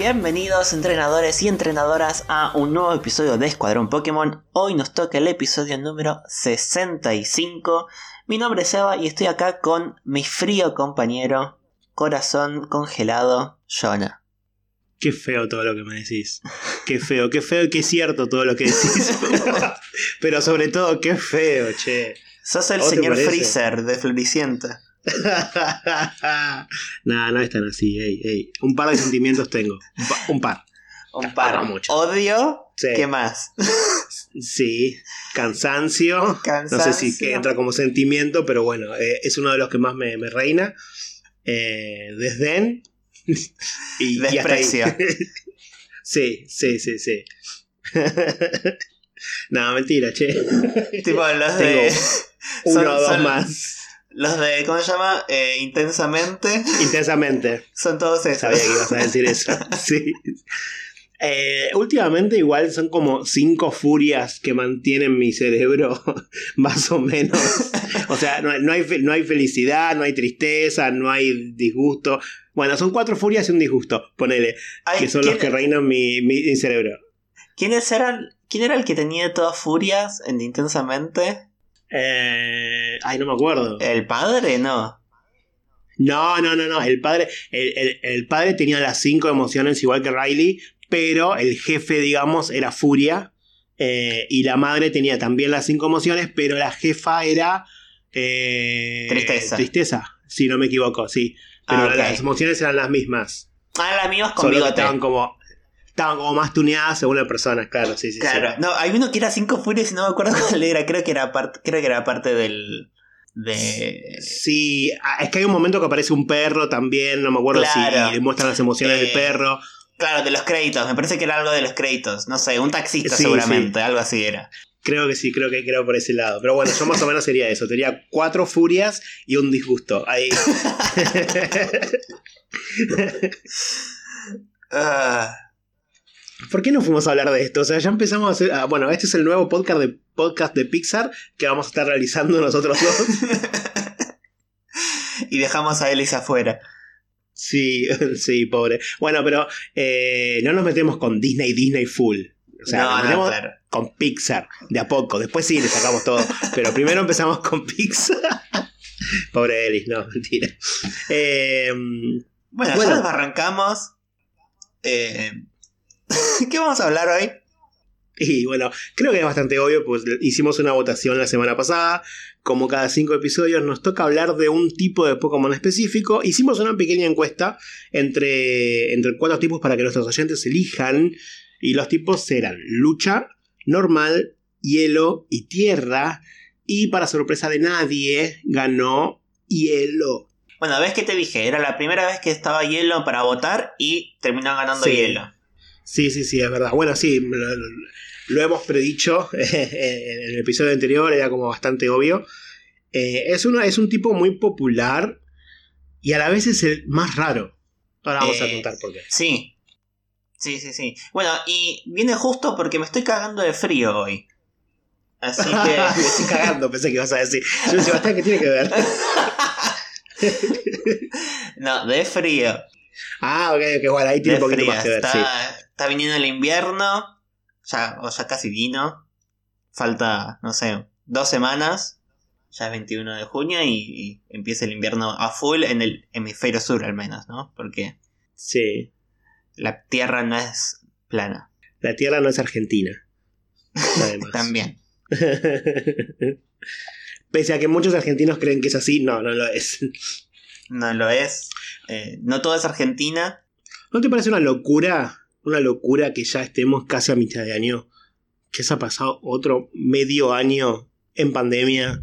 Bienvenidos entrenadores y entrenadoras a un nuevo episodio de Escuadrón Pokémon. Hoy nos toca el episodio número 65. Mi nombre es Seba y estoy acá con mi frío compañero, corazón congelado, Jonah. Qué feo todo lo que me decís. Qué feo, qué feo y qué cierto todo lo que decís. Pero sobre todo, qué feo, che. Sos el ¿Vos te señor? Freezer de Floricienta. no, no es tan así. ey, ey. Un par de sentimientos tengo. Un, pa- un par. Un par. No mucho. Odio. Sí. ¿Qué más? Sí. Cansancio. No sé Cansancio. si que entra como sentimiento, pero bueno, eh, es uno de los que más me, me reina. Eh, desdén. y. Desprecio. sí, sí, sí, sí. no, mentira, che. tipo los Tengo de. Uno son- o dos son- más. Los de. ¿Cómo se llama? Eh, intensamente. Intensamente. Son todos esos. Sabía que ibas a decir eso. Sí. Eh, últimamente igual son como cinco furias que mantienen mi cerebro, más o menos. O sea, no, hay- no hay, no hay felicidad, no hay tristeza, no hay disgusto. Bueno, son cuatro furias y un disgusto, ponele, Ay, que son ¿quién, los que reinan mi, mi- mi cerebro. ¿quiénes eran? ¿Quién era el que tenía todas furias en intensamente? Eh, ay, no me acuerdo. ¿El padre? No. No, no, no, no. El padre, el, el- el padre tenía las cinco emociones igual que Riley, pero el jefe, digamos, era furia. eh, y la madre tenía también las cinco emociones, pero la jefa era eh, Tristeza. Tristeza, si no me equivoco, sí. Pero Ah, las emociones eran las mismas. Ah, las mías con Solo que bigote. estaban como, estaban como más tuneadas según la persona, claro, sí, sí. sí. Claro. No, hay uno que era cinco furias y no me acuerdo cuál era. Creo que era parte, creo que era parte del. De. Sí, ah, es que hay un momento que aparece un perro también, no me acuerdo Claro. si le muestran las emociones Eh, del perro. Claro, de los créditos. Me parece que era algo de los créditos. No sé, un taxista Sí, seguramente. Algo así era. Creo que sí, creo que creo por ese lado. Pero bueno, yo más o menos sería eso. Tenía cuatro furias y un disgusto. Ahí. Ah, ¿Por qué no fuimos a hablar de esto? O sea, ya empezamos a hacer. ah, bueno, este es el nuevo podcast de, podcast de Pixar que vamos a estar realizando nosotros dos. y dejamos a Ellis afuera. Sí, sí, pobre. Bueno, pero eh, no nos metemos con Disney, Disney full. O sea, no, nos no, claro. con Pixar, de a poco. Después sí, le sacamos todo. Pero primero empezamos con Pixar. Pobre Ellis, no, mentira. Eh, Bueno, Bueno. ya desbarrancamos. Eh, ¿Qué vamos a hablar hoy? y bueno, creo que es bastante obvio, pues hicimos una votación la semana pasada. Como cada cinco episodios nos toca hablar de un tipo de Pokémon específico. Hicimos una pequeña encuesta entre, entre cuatro tipos para que nuestros oyentes elijan. Y los tipos eran lucha, normal, hielo y tierra. Y para sorpresa de nadie, ganó hielo. Bueno, ves que te dije, era la primera vez que estaba hielo para votar y terminó ganando Sí. hielo. Sí, sí, sí, es verdad. Bueno, sí, lo, lo hemos predicho en el episodio anterior, era como bastante obvio. Eh, es, una, es un tipo muy popular y a la vez es el más raro. Ahora vamos a Eh, contar por qué. Sí. Sí, sí, sí. Bueno, y viene justo porque me estoy cagando de frío hoy. Así Me que. estoy cagando, pensé que ibas a decir. Yo decía, Sebastián, ¿qué tiene que ver? no, de frío. Ah, ok, ok, bueno, ahí tiene De un poquito frío. más que ver, está, sí. Está viniendo el invierno. Ya, o ya casi vino. Falta, no sé, dos semanas. Ya es 21 de junio y, y empieza el invierno a full en el hemisferio sur al menos, ¿no? Porque Sí. la Tierra no es plana. La tierra no es argentina. Además. También. Pese a que muchos argentinos creen que es así, no, no lo es. No lo es. Eh, no todo es Argentina. ¿No te parece una locura? Una locura que ya estemos casi a mitad de año. Que se ha pasado otro medio año en pandemia.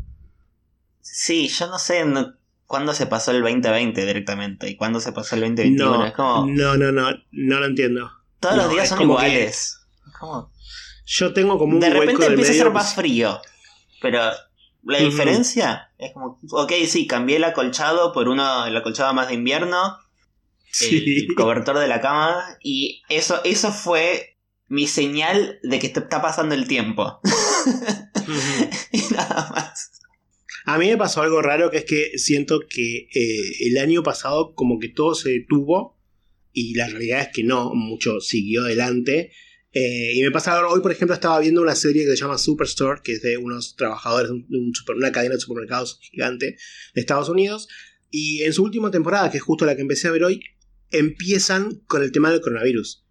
Sí, yo no sé no- cuándo se pasó el 2020 directamente y cuándo se pasó el 2021. No, es como. no, no, no, no lo entiendo. todos no, los días son iguales. Como- Yo tengo como un de hueco repente del empieza a ser más frío. Pero la diferencia es como. Ok, sí, cambié el acolchado por uno, el acolchado más de invierno. Sí. El cobertor de la cama. Y eso, eso fue mi señal de que te está pasando el tiempo. Y nada más. A mí me pasó algo raro que es que siento que eh, el año pasado como que todo se detuvo y la realidad es que no, mucho siguió adelante. Eh, y me pasa hoy, por ejemplo, estaba viendo una serie que se llama Superstore, que es de unos trabajadores de un una cadena de supermercados gigante de Estados Unidos. Y en su última temporada, que es justo la que empecé a ver hoy, empiezan con el tema del coronavirus.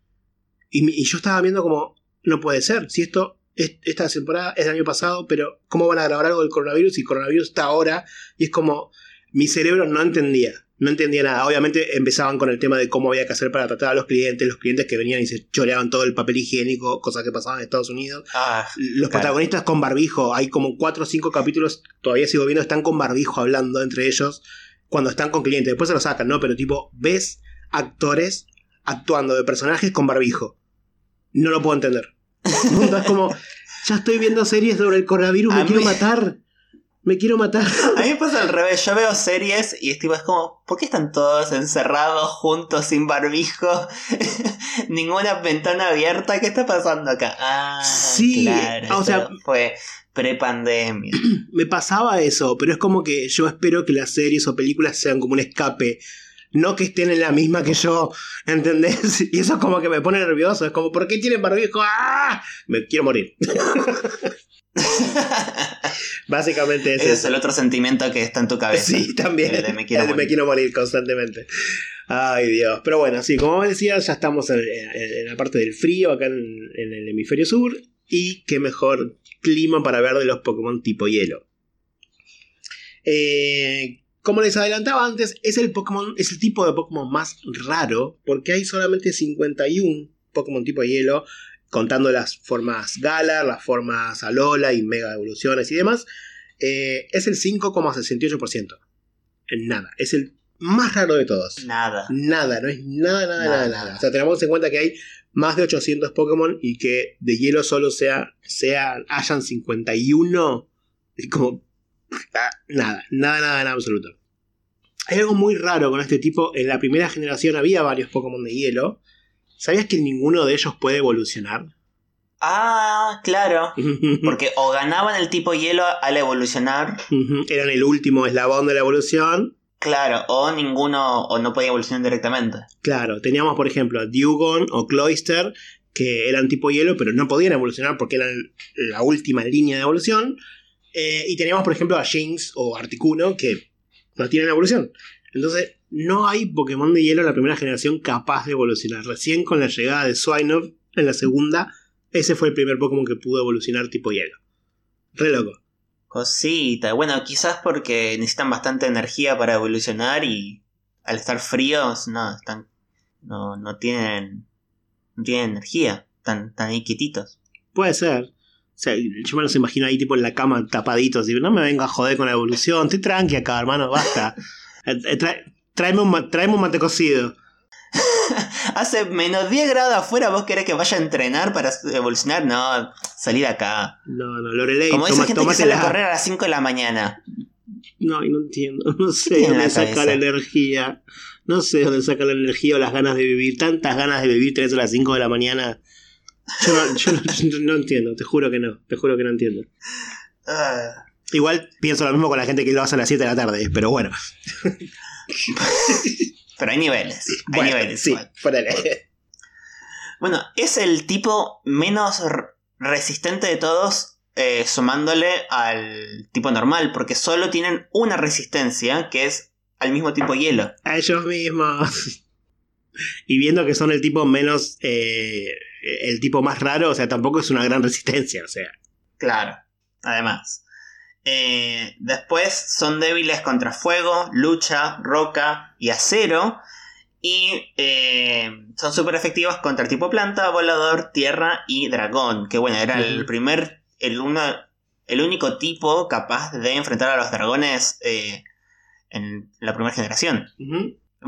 Y, y yo estaba viendo como, no puede ser, si esto, esta temporada es del año pasado, pero ¿cómo van a grabar algo del coronavirus? Y el coronavirus está ahora. Y es como, mi cerebro no entendía no entendía nada. Obviamente empezaban con el tema de cómo había que hacer para tratar a los clientes, los clientes que venían y se choreaban todo el papel higiénico, cosas que pasaban en Estados Unidos. Ah, los protagonistas con barbijo, hay como cuatro o cinco capítulos, todavía sigo viendo, están con barbijo hablando entre ellos cuando están con clientes. Después se lo sacan, ¿no? Pero tipo, ves actores actuando de personajes con barbijo. No lo puedo entender. es como, ya estoy viendo series sobre el coronavirus, me quiero matar me quiero matar. A mí me pasa al revés, yo veo series y es tipo, es como, ¿por qué están todos encerrados juntos sin barbijo? Ninguna ventana abierta, ¿qué está pasando acá? Ah, sí, claro, o sea, fue pre-pandemia. Me pasaba eso, pero es como que yo espero que las series o películas sean como un escape. No que estén en la misma que yo, ¿entendés? Y eso es como que me pone nervioso. Es como, ¿por qué tienen barbijo? ¡Ah! Me quiero morir. Básicamente ese es el otro sentimiento que está en tu cabeza. Sí, también. El de me quiero, morir. constantemente. Ay, Dios. Pero bueno, sí, como decía, ya estamos en, la parte del frío acá en, el hemisferio sur. Y qué mejor clima para ver de los Pokémon tipo hielo. Eh, como les adelantaba antes, es el Pokémon, es el tipo de Pokémon más raro. Porque hay solamente 51 Pokémon tipo hielo contando las formas Galar, las formas Alola y Mega Evoluciones y demás, eh, es el 5,68%. Nada, es el más raro de todos. Nada. Nada, no es nada, nada, nada, nada. O sea, tenemos en cuenta que hay más de 800 Pokémon y que de hielo solo sea, sea hayan 51. Es como. Ah, nada, nada, nada en absoluto. Hay algo muy raro con este tipo. En la primera generación había varios Pokémon de hielo. ¿Sabías que ninguno de ellos puede evolucionar? Ah, claro. Porque o ganaban el tipo hielo al evolucionar. Eran el último eslabón de la evolución. Claro, o ninguno, o no podía evolucionar directamente. Claro, teníamos por ejemplo a Dugon o Cloyster, que eran tipo hielo, pero no podían evolucionar porque eran la última línea de evolución. Eh, y teníamos por ejemplo a Jinx o Articuno, que no tienen evolución. Entonces, no hay Pokémon de hielo en la primera generación capaz de evolucionar. Recién con la llegada de Swinub en la segunda, ese fue el primer Pokémon que pudo evolucionar tipo hielo. Re loco. Cosita. Bueno, quizás porque necesitan bastante energía para evolucionar y al estar fríos, no, están. No, no tienen. No tienen energía. Están tan ahí quietitos. Puede ser. O sea, yo me los imagino ahí tipo en la cama tapaditos. Y no me venga a joder con la evolución. Estoy tranqui acá, hermano, basta. Eh, eh, tráeme, un, tráeme un mate cocido. Hace menos 10 grados afuera, ¿vos querés que vaya a entrenar para evolucionar? No, salí de acá. No, no, Lorelei, Como esa gente que sale a correr a las 5 de la mañana. No, no entiendo. No sé dónde saca la energía. No sé dónde saca la energía o las ganas de vivir. Tantas ganas de vivir tenés a las 5 de la mañana. Yo no, yo no, entiendo, te juro que no. Te juro que no entiendo. Ah. Igual pienso lo mismo con la gente que lo hace a las 7 de la tarde, pero bueno. pero hay niveles. Hay niveles. Sí, Bueno, es el tipo menos resistente de todos, eh, sumándole al tipo normal, porque solo tienen una resistencia, que es al mismo tipo hielo. A ellos mismos. y viendo que son el tipo menos. Eh, el tipo más raro, o sea, tampoco es una gran resistencia, o sea. Claro, además. Eh, después son débiles contra fuego, lucha, roca y acero. Y eh, son súper efectivos contra el tipo planta, volador, tierra y dragón. Que bueno, era el primer, el, el único tipo capaz de enfrentar a los dragones eh, en la primera generación.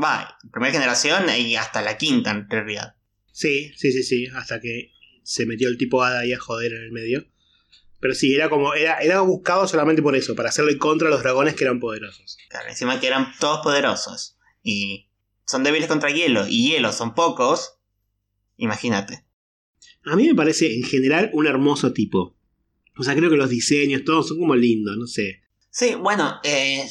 Va, primera generación y hasta la quinta en realidad. Sí, sí, sí, sí, hasta que se metió el tipo Hada ahí a joder en el medio. Pero sí, era como. Era, era buscado solamente por eso, para hacerle contra a los dragones que eran poderosos. Claro, encima que eran todos poderosos. Y son débiles contra hielo. Y hielo son pocos. Imagínate. A mí me parece en general un hermoso tipo. O sea, creo que los diseños, todos son como lindos, no sé. Sí, bueno, eh,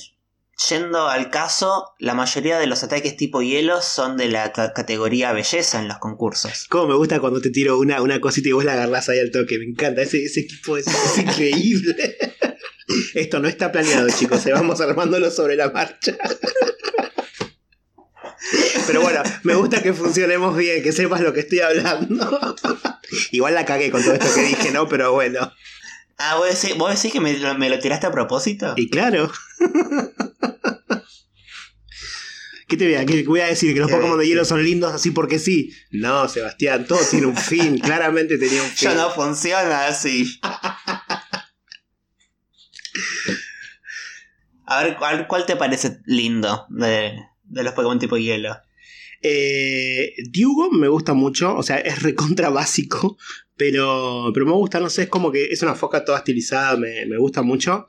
yendo al caso, la mayoría de los ataques tipo hielo son de la ca- categoría belleza en los concursos. Cómo me gusta cuando te tiro una, una cosita y vos la agarrás ahí al toque. Me encanta. Ese, ese equipo es, es increíble. Esto no está planeado, chicos. Se vamos armándolo sobre la marcha. Pero bueno, me gusta que funcionemos bien, que sepas lo que estoy hablando. Igual la cagué con todo esto que dije, ¿no? Pero bueno. Ah, ¿vos decís, vos decís que me lo tiraste a propósito? Y claro. ¿Qué te voy a, qué voy a decir? ¿Que los ¿Qué voy a Pokémon de hielo son lindos así porque sí? No, Sebastián, todo tiene un fin. Claramente tenía un fin. Ya no funciona así. A ver, ¿cuál, cuál te parece lindo de, de los Pokémon tipo hielo? Eh, Diugo me gusta mucho, o sea, es recontra básico, pero, pero me gusta, no sé, es como que es una foca toda estilizada, me, me gusta mucho.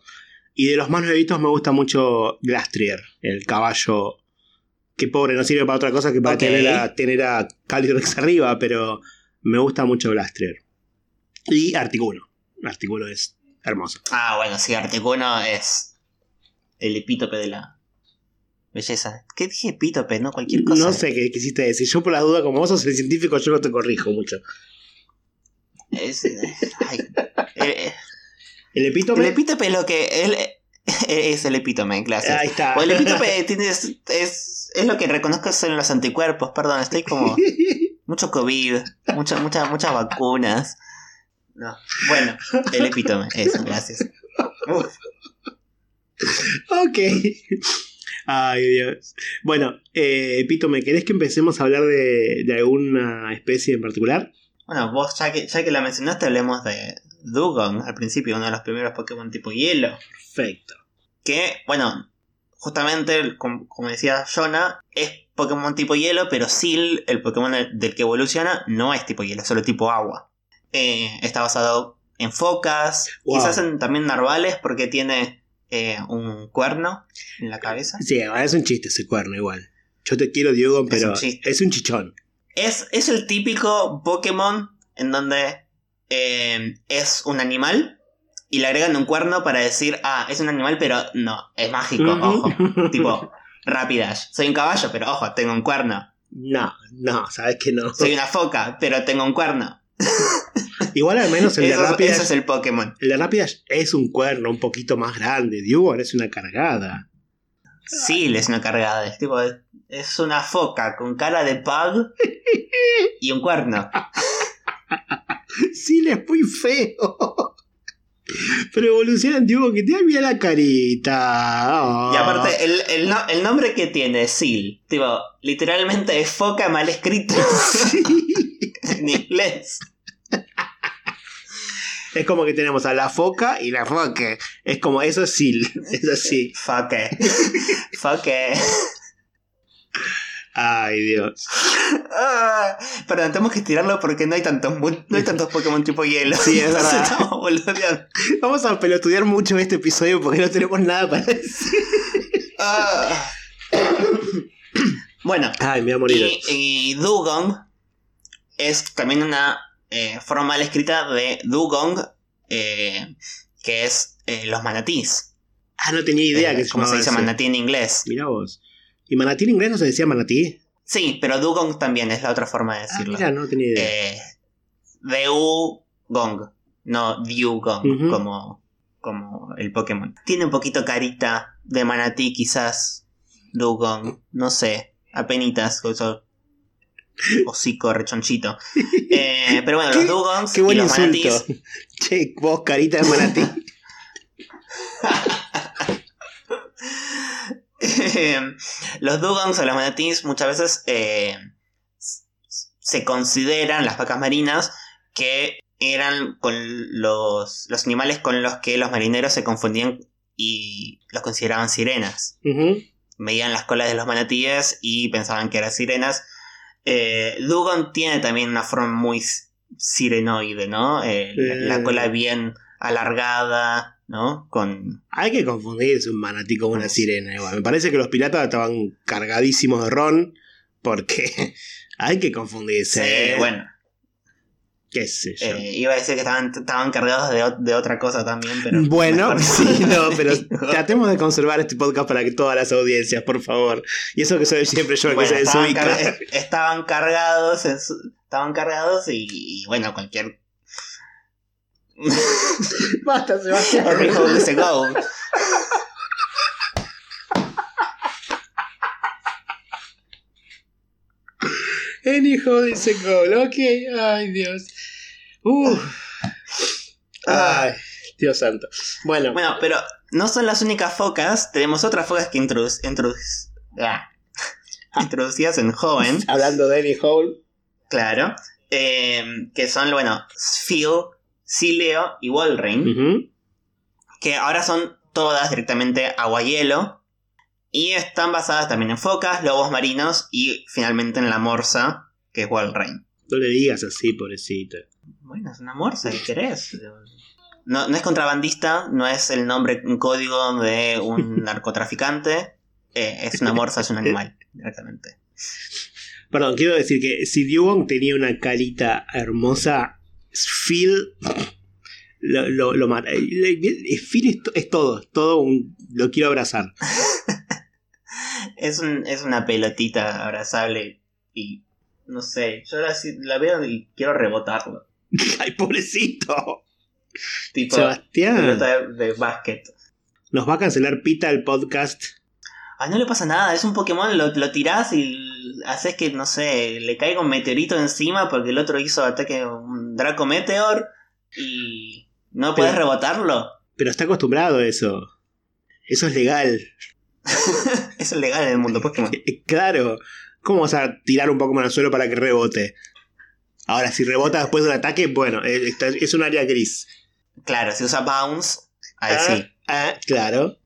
Y de los más nuevitos me gusta mucho Glastrier, el caballo que pobre, no sirve para otra cosa que para tener, a, tener a Calyrex arriba, pero me gusta mucho Glastrier. Y Articuno, Articuno es hermoso. Ah, bueno, sí, Articuno es el epítope de la belleza. ¿Qué dije epítope? No, cualquier cosa. No sé qué quisiste decir, yo por la duda, como vos sos el científico, yo no te corrijo mucho. Es, ay, eh, El el epítome... epítope es lo que... el- es el epítome, clase. Ahí está. O el epítope tiene, es, es, es lo que reconozco en los anticuerpos, perdón, estoy como... Mucho COVID, muchas muchas muchas vacunas. No. Bueno, el epítome, eso, gracias. Uf. Ok. Ay, Dios. Bueno, eh, Pito, ¿me querés que empecemos a hablar de, de alguna especie en particular? Bueno, vos ya que, ya que la mencionaste, hablemos de Dugong al principio, uno de los primeros Pokémon tipo hielo. Perfecto. Que, bueno, justamente, com- como, decía Jonah, es Pokémon tipo hielo, pero Sil, el Pokémon del, del que evoluciona, no es tipo hielo, es solo tipo agua. Eh, está basado en focas, Wow. quizás en, también narvales, porque tiene eh, un cuerno en la cabeza. Sí, es un chiste ese cuerno igual. Yo te quiero, Diego, Es pero un es un chichón. Es, es el típico Pokémon en donde eh, es un animal y le agregan un cuerno para decir, ah, es un animal, pero no, es mágico, ojo. tipo, Rapidash. Soy un caballo, pero ojo, tengo un cuerno. No, no, sabes que no. Soy una foca, pero tengo un cuerno. Igual al menos el de Eso, Rapidash, eso es el Pokémon. el de Rapidash es un cuerno un poquito más grande. Diego es una cargada. Sí, es una cargada. Es tipo, es una foca con cara de pug y un cuerno. Sí, le es muy feo. Pero evoluciona en Diego que te bien la carita. Y aparte, el, el no- el nombre que tiene, Seal, tipo, literalmente es foca mal escrito en inglés. Es como que tenemos a la foca y la foca. Es como eso es Sil. Es así. Foque. Foque. Ay, Dios. Ah, perdón, tenemos que estirarlo porque no hay tantos, no hay tantos Pokémon tipo hielo. Sí, es verdad. Vamos a pelotudear mucho este episodio porque no tenemos nada para decir. Ah. Bueno, Ay, me voy a morir. y, y Dugong es también una eh, forma mal escrita de Dugong, eh, que es eh, los manatís. Ah, no tenía idea que se como se dice manatí en inglés. Mirá vos. ¿Y manatí en inglés no se decía manatí? Sí, pero Dugong también es la otra forma de Ah, decirlo. mira, no tenía idea. eh, no Dugong, Ujú. como, como el Pokémon. Tiene un poquito carita de manatí, quizás. Dugong, no sé, apenitas, con eso hocico rechonchito. Eh, pero bueno, los Dugongs Qué y buen los insulto. manatís. Che, vos, carita de manatí. Los Dugongs o los manatís muchas veces eh, se consideran las vacas marinas que eran con los, los animales con los que los marineros se confundían y los consideraban sirenas. Ujú. Veían las colas de los manatíes y pensaban que eran sirenas. Eh, Dugong tiene también una forma muy sirenoide, ¿no? Eh, la, la Eh. cola bien alargada, ¿no? Con... Hay que confundirse un manatí con una sirena igual. Me parece que los piratas estaban cargadísimos de ron porque hay que confundirse. Sí, bueno. qué sé yo. Eh, iba a decir que estaban, estaban cargados de, de otra cosa también, pero. Bueno, mejor sí, no, pero tratemos de conservar este podcast para que todas las audiencias, por favor. Y eso que soy siempre yo el Bueno, que se estaban, desubica. car- estaban cargados, estaban cargados y, y bueno, cualquier. Basta, Sebastián. Hole is a goal. El hijo dice gol, ok. Ay, Dios. Uf. Ay, Dios santo. Bueno, Bueno, pero no son las únicas focas. Tenemos otras focas que introdu- introdu- ah, introducidas en Joven, hablando de Annie Hole. claro. eh, que son, bueno, Phil, Cileo y Walrein. ujú, que ahora son todas directamente agua-hielo. Y están basadas también en focas, lobos marinos y finalmente en la morsa, que es Walrein. No le digas así, pobrecita. Bueno, es una morsa, ¿qué querés? No, no es contrabandista, no es el nombre en código de un narcotraficante. eh, es una morsa, es un animal, directamente. Perdón, quiero decir que si Dugong tenía una carita hermosa, Phil lo, lo, lo mata. Eh, Phil es, es todo, es todo un. Lo quiero abrazar. Es, un- es una pelotita abrazable y no sé, yo la, la veo y quiero rebotarlo. Ay, pobrecito. Tipo Sebastián. pelota de, de básquet. Nos va a cancelar Pita el podcast. Ay, no le pasa nada, es un Pokémon, lo, lo tirás y haces que, no sé, le caiga un meteorito encima porque el otro hizo ataque un Draco Meteor y no puedes rebotarlo. Pero está acostumbrado a eso. Eso es legal. Eso es legal en el mundo Pokémon. Claro. ¿Cómo vas a tirar un Pokémon al suelo para que rebote? Ahora, si rebota después de un ataque, bueno, eh, es un área gris. Claro, si usa Bounce, ahí Ah, sí. ah, claro.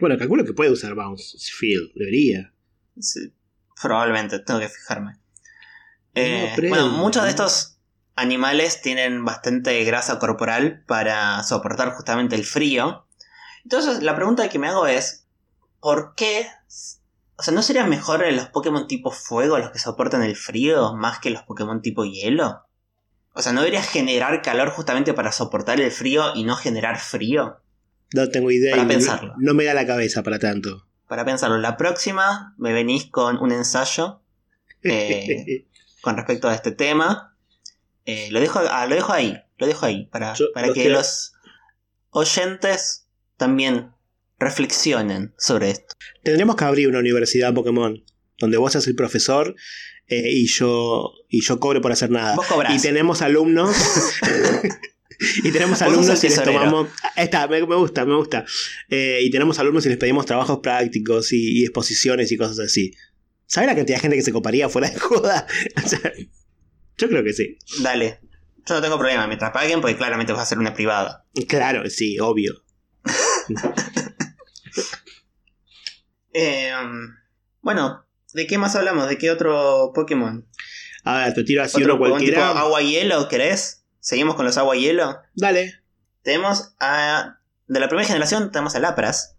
Bueno, calculo que puede usar Bounce Field. Debería. Sí, Probablemente, tengo que fijarme. Eh, bueno, muchos de estos animales tienen bastante grasa corporal para soportar justamente el frío. Entonces, la pregunta que me hago es: ¿por qué? O sea, ¿no serían mejor los Pokémon tipo fuego los que soportan el frío más que los Pokémon tipo hielo? O sea, ¿no debería generar calor justamente para soportar el frío y no generar frío? No tengo idea. Para no- pensarlo. No me da la cabeza para tanto. Para pensarlo, la próxima me venís con un ensayo Eh, con respecto a este tema. Eh, lo, dejo, ah, lo dejo ahí, lo dejo ahí, para, Yo para que quiero- los oyentes también reflexionen sobre esto. Tendremos que abrir una universidad Pokémon. Donde vos seas el profesor eh, y yo y yo cobre por hacer nada. Vos cobrás. Y tenemos alumnos. y tenemos alumnos y les tomamos. Está, me, me gusta, me gusta. Eh, y tenemos alumnos y les pedimos trabajos prácticos y, y exposiciones y cosas así. ¿Sabes la cantidad de gente que se coparía fuera de joda? O sea, yo creo que sí. Dale, yo no tengo problema mientras paguen, porque claramente vas a ser una privada. Claro, sí, obvio. Eh, bueno, ¿de qué más hablamos? ¿De qué otro Pokémon? A ver, te tiro así ¿Otro uno tipo cualquiera. agua y hielo, querés? ¿Seguimos con los agua y hielo? Dale. Tenemos a... De la primera generación tenemos a Lapras.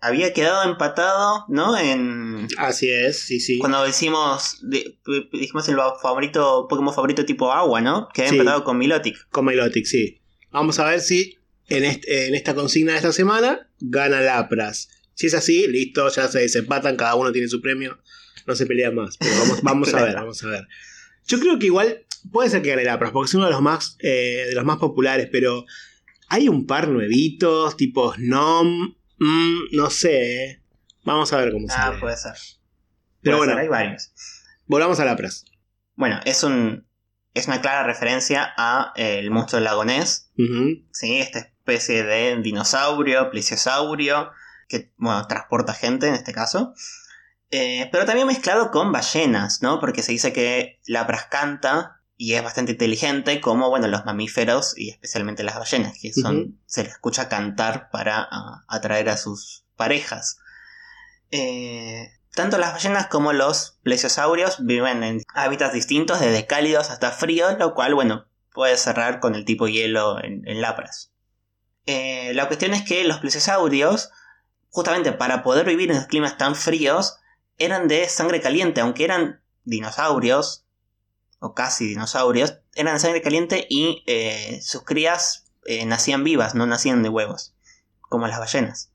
Había quedado empatado, ¿no? En... Así es, sí, sí. Cuando decimos, di- dijimos el favorito, Pokémon favorito tipo agua, ¿no? Que había Sí. empatado con Milotic. Con Milotic, sí. Vamos a ver si en, este- en esta consigna de esta semana gana Lapras. Si es así, listo, ya se desempatan, cada uno tiene su premio. No se pelean más. Pero vamos, vamos a ver, vamos a ver. Yo creo que igual puede ser que gane Lapras, porque es uno de los más, eh, de los más populares, pero hay un par nuevitos, tipo Snom. mm, no sé. eh. Vamos a ver cómo Ah, sale. puede ser. pero Puede bueno, ser, hay varios. volvamos a Lapras. Bueno, es un es una clara referencia a eh, el monstruo del lago Ness, Ujú. ¿sí? Esta especie de dinosaurio, plesiosaurio, que, bueno, transporta gente en este caso. Eh, pero también mezclado con ballenas, ¿no? Porque se dice que Lapras canta y es bastante inteligente, como, bueno, los mamíferos y especialmente las ballenas, que son, se les escucha cantar para ah, atraer a sus parejas. Eh, tanto las ballenas como los plesiosaurios viven en hábitats distintos, desde cálidos hasta fríos, lo cual, bueno, puede cerrar con el tipo hielo en, en Lapras. Eh, la cuestión es que los plesiosaurios, justamente para poder vivir en climas tan fríos, eran de sangre caliente, aunque eran dinosaurios, o casi dinosaurios, eran de sangre caliente y eh, sus crías eh, nacían vivas, no nacían de huevos, como las ballenas.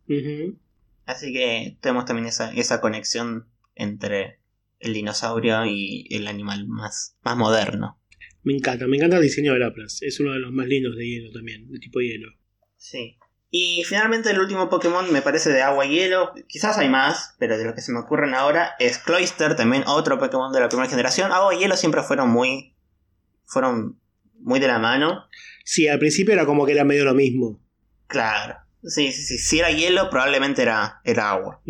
Así que tenemos también esa, esa conexión entre el dinosaurio y el animal más, más moderno. Me encanta, me encanta el diseño de Lapras. Es uno de los más lindos de hielo también, de tipo hielo. Sí. Y finalmente el último Pokémon me parece de agua y hielo. Quizás hay más, pero de lo que se me ocurren ahora es Cloyster, también otro Pokémon de la primera generación. Agua y hielo siempre fueron muy. fueron muy de la mano. Sí, al principio era como que era medio lo mismo. Claro. Sí, sí, sí. Si era hielo, probablemente era, era agua.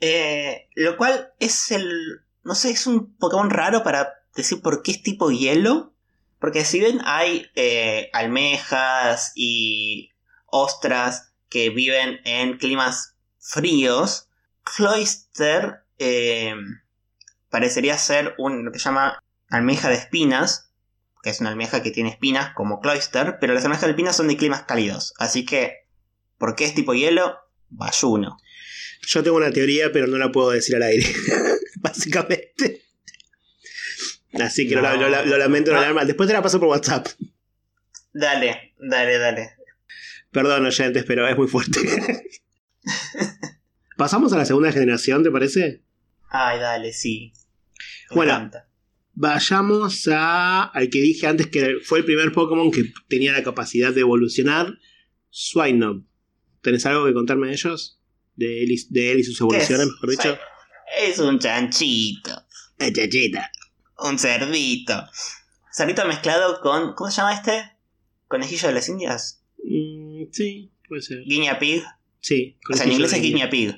Eh, lo cual es el. No sé, es un Pokémon raro para decir por qué es tipo hielo. Porque si bien hay eh, almejas y ostras que viven en climas fríos, Cloyster eh, parecería ser un, lo que se llama almeja de espinas, que es una almeja que tiene espinas como Cloyster, pero las almejas de espinas son de climas cálidos. Así que, ¿por qué es tipo hielo? Bayuno. Yo tengo una teoría, pero no la puedo decir al aire. Básicamente. Así que lo, No. lo- lo- lo lamento, lo No. lamento. Después te la paso por WhatsApp. Dale, dale, dale. Perdón, oyentes, pero es muy fuerte. Pasamos a la segunda generación, ¿te parece? Ay, dale, sí. Me Bueno. encanta. Vayamos a, al que dije antes que fue el primer Pokémon que tenía la capacidad de evolucionar, Swinub. ¿Tenés algo que contarme de ellos? De él y, de él y sus ¿Qué evoluciones, es? mejor dicho. Es un chanchito, La chachita. un cerdito. Cerdito mezclado con. ¿Cómo se llama este? ¿Conejillo de las Indias? Mm, sí, puede ser. Guinea Pig. Sí. O sea, en inglés es Guinea Pig.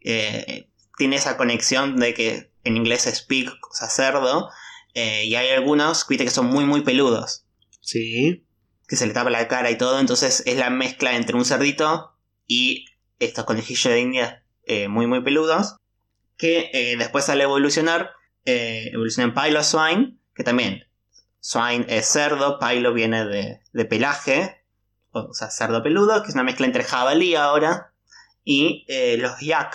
Eh, tiene esa conexión de que en inglés es pig, o sea, cerdo. eh, y hay algunos, viste, que son muy, muy peludos. Sí. Que se le tapa la cara y todo. Entonces es la mezcla entre un cerdito y estos conejillos de India eh, muy, muy peludos. Que después al evolucionar, evoluciona en Pylo Swine. Que también, Swine es cerdo, Pylo viene de, de pelaje. O sea, cerdo peludo, que es una mezcla entre jabalí ahora. Y eh, los yak.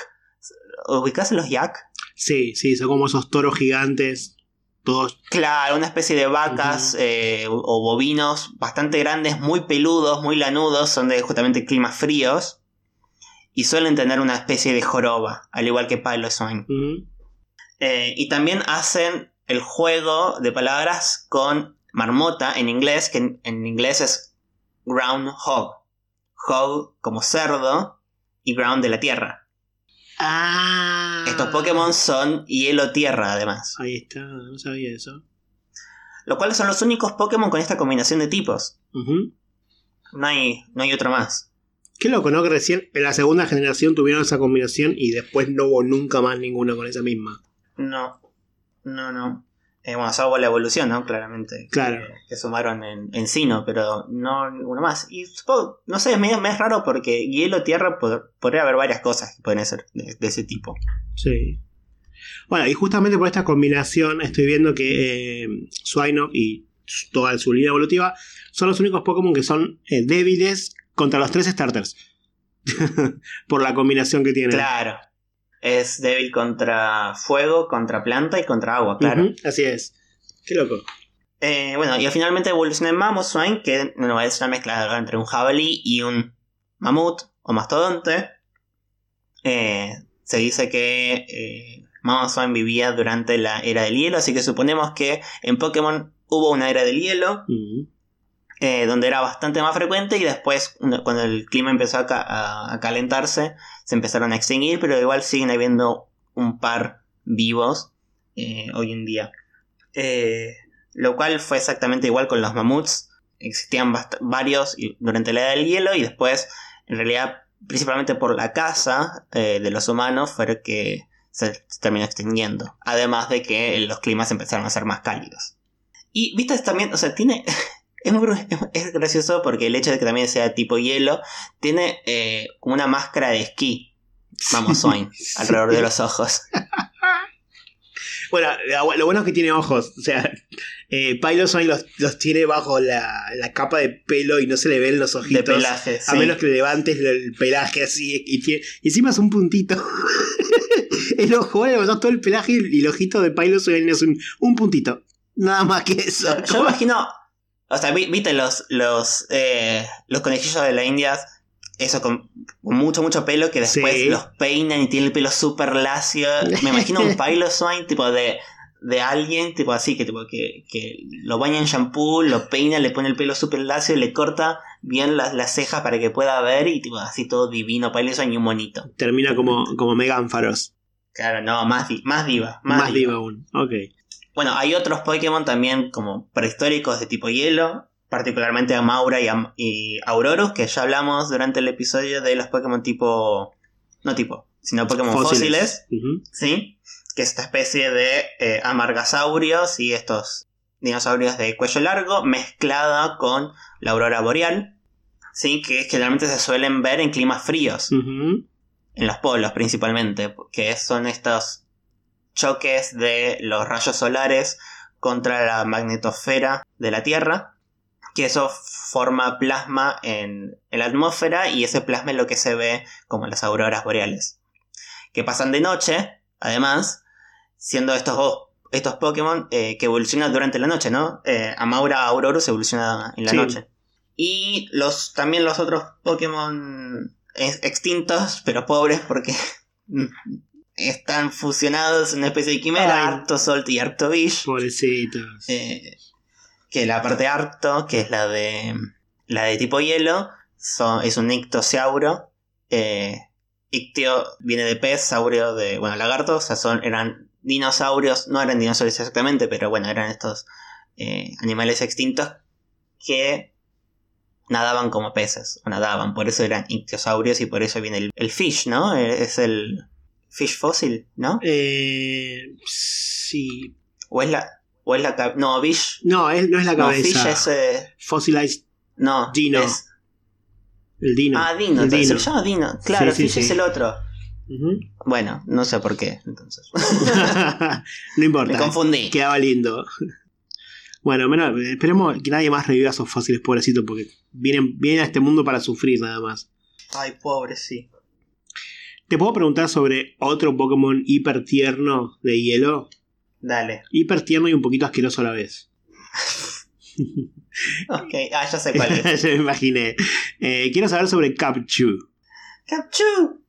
¿Ubicás los yak? Sí, sí, son como esos toros gigantes. Todos. Claro, una especie de vacas eh, o bovinos bastante grandes, muy peludos, muy lanudos, son de justamente climas fríos y suelen tener una especie de joroba, al igual que. Ujú. Eh, y también hacen el juego de palabras con marmota en inglés, que en, en inglés es groundhog. Hog como cerdo y ground de la tierra. Ah. Estos Pokémon son hielo-tierra además. Ahí está, no sabía eso. Lo cual son los únicos Pokémon con esta combinación de tipos. No hay, no hay otro más. Qué loco, ¿no? Que recién en la segunda generación tuvieron esa combinación y después no hubo nunca más ninguno con esa misma. No, no, no. Eh, bueno, salvo la evolución, ¿no? Claramente. Claro. Que, que sumaron en, en Sino, pero no ninguno más. Y supongo, no sé, me, me es raro porque hielo, tierra, pod- podría haber varias cosas que pueden ser de, de ese tipo. Sí. Bueno, y justamente por esta combinación estoy viendo que eh, y toda su línea evolutiva son los únicos Pokémon que son eh, débiles contra los tres starters. por la combinación que tienen. Claro. Es débil contra fuego, contra planta y contra agua, claro. Así es. Qué loco. Eh, bueno, y finalmente evoluciona en Mamoswine, que no, es una mezcla entre un jabalí y un mamut o mastodonte. Eh, se dice que eh, Mamoswine vivía durante la era del hielo, así que suponemos que en Pokémon hubo una era del hielo. Eh, donde era bastante más frecuente y después, cuando el clima empezó a, ca- a- a calentarse, se empezaron a extinguir, pero igual siguen habiendo un par vivos eh, hoy en día. Eh, lo cual fue exactamente igual con los mamuts. Existían varios durante la edad del hielo y después, en realidad, principalmente por la caza de los humanos, fue que se terminó extinguiendo. Además de que los climas empezaron a ser más cálidos. Y, viste, también, o sea, tiene... Es, muy es gracioso porque el hecho de que también sea tipo hielo tiene eh, una máscara de esquí, vamos, Swine, alrededor de los ojos. Bueno, lo bueno es que tiene ojos. O sea, eh, Piloswine los, los tiene bajo la, la capa de pelo y no se le ven los De ojitos. pelaje, A menos que le levantes el pelaje así. Y, tiene- y encima es un puntito. el ojo, le pasás todo el pelaje y el ojito de Pylosoin es un, un puntito. Nada más que eso. Yo, yo imagino. O sea, vi- viste los, los, eh, los conejillos de la India, eso con, mucho, mucho pelo, que después Sí. los peinan y tienen el pelo súper lacio. Me imagino un Piloswine tipo de, de alguien, tipo así, que tipo que, que lo baña en shampoo, lo peina, le pone el pelo súper lacio y le corta bien las, las cejas para que pueda ver y tipo así todo divino, Piloswine y un monito. Termina como, como Megan Faros. Claro, no, más, di- más diva. Más, Más, diva. diva aún. Ok. Bueno, hay otros Pokémon también como prehistóricos de tipo hielo, particularmente a Maura y, a, y Aurorus, que ya hablamos durante el episodio de los Pokémon tipo... No tipo, sino Pokémon fósiles. ¿sí? Que es esta especie de eh, amargasaurios y estos dinosaurios de cuello largo mezclada con la aurora boreal, ¿sí? Que generalmente se suelen ver en climas fríos en los polos principalmente, que son estos choques de los rayos solares contra la magnetosfera de la Tierra, que eso forma plasma en, en la atmósfera y ese plasma es lo que se ve como las auroras boreales, que pasan de noche, además, siendo estos dos- estos Pokémon eh, que evolucionan durante la noche, ¿no? Eh, Amaura Aurorus evoluciona en la Sí. noche. Y los, también los otros Pokémon ex- extintos, pero pobres porque están fusionados en una especie de quimera, Ay. Arctozolt y Arctovish. Pobrecitos. Eh, que la parte Arcto, que es la de la de tipo hielo, son, es un ictosauro. Eh, ictio viene de pez, saurio de, bueno, lagarto, o sea, son, eran dinosaurios, no eran dinosaurios exactamente, pero bueno, eran estos eh, animales extintos que nadaban como peces, o nadaban, por eso eran ictiosaurios y por eso viene el, el fish, ¿no? Es el fish fósil, ¿no? Eh, sí. O es la, o es la, no, fish, No, es, no es la no, cabeza. fish es, eh, Fossilized no, Dino. es- el Dino. Ah, Dino, El se Dino. llama Dino. Claro, Sí, sí, Fish sí. es el otro. Bueno, no sé por qué, entonces. no importa. Me confundí. Quedaba lindo. Bueno, menos, esperemos que nadie más reviva esos fósiles, pobrecitos, porque vienen, vienen a este mundo para sufrir nada más. Ay, pobre, sí. ¿Te puedo preguntar sobre otro Pokémon hiper tierno de hielo? Dale. Hiper tierno y un poquito asqueroso a la vez. Ok, ah, ya sé cuál es. Ya me imaginé. Eh, quiero saber sobre Capchu. ¡Capchu!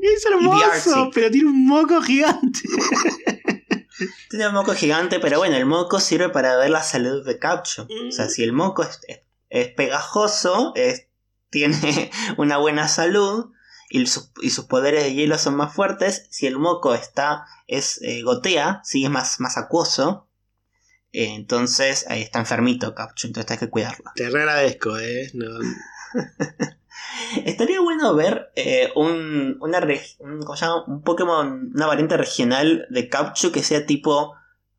Es hermoso, pero tiene un moco gigante. Tiene un moco gigante, pero bueno, el moco sirve para ver la salud de Capchu. O sea, si el moco es, es- es pegajoso, es- tiene una buena salud y sus, y sus poderes de hielo son más fuertes. Si el moco está, es eh, gotea, sí, es más, más acuoso. eh, entonces ahí está enfermito Capchu, entonces hay que cuidarlo. Te re agradezco, eh. No, Estaría bueno ver eh, un, una un, ¿cómo se llama? un Pokémon, una variante regional de Capchu que sea tipo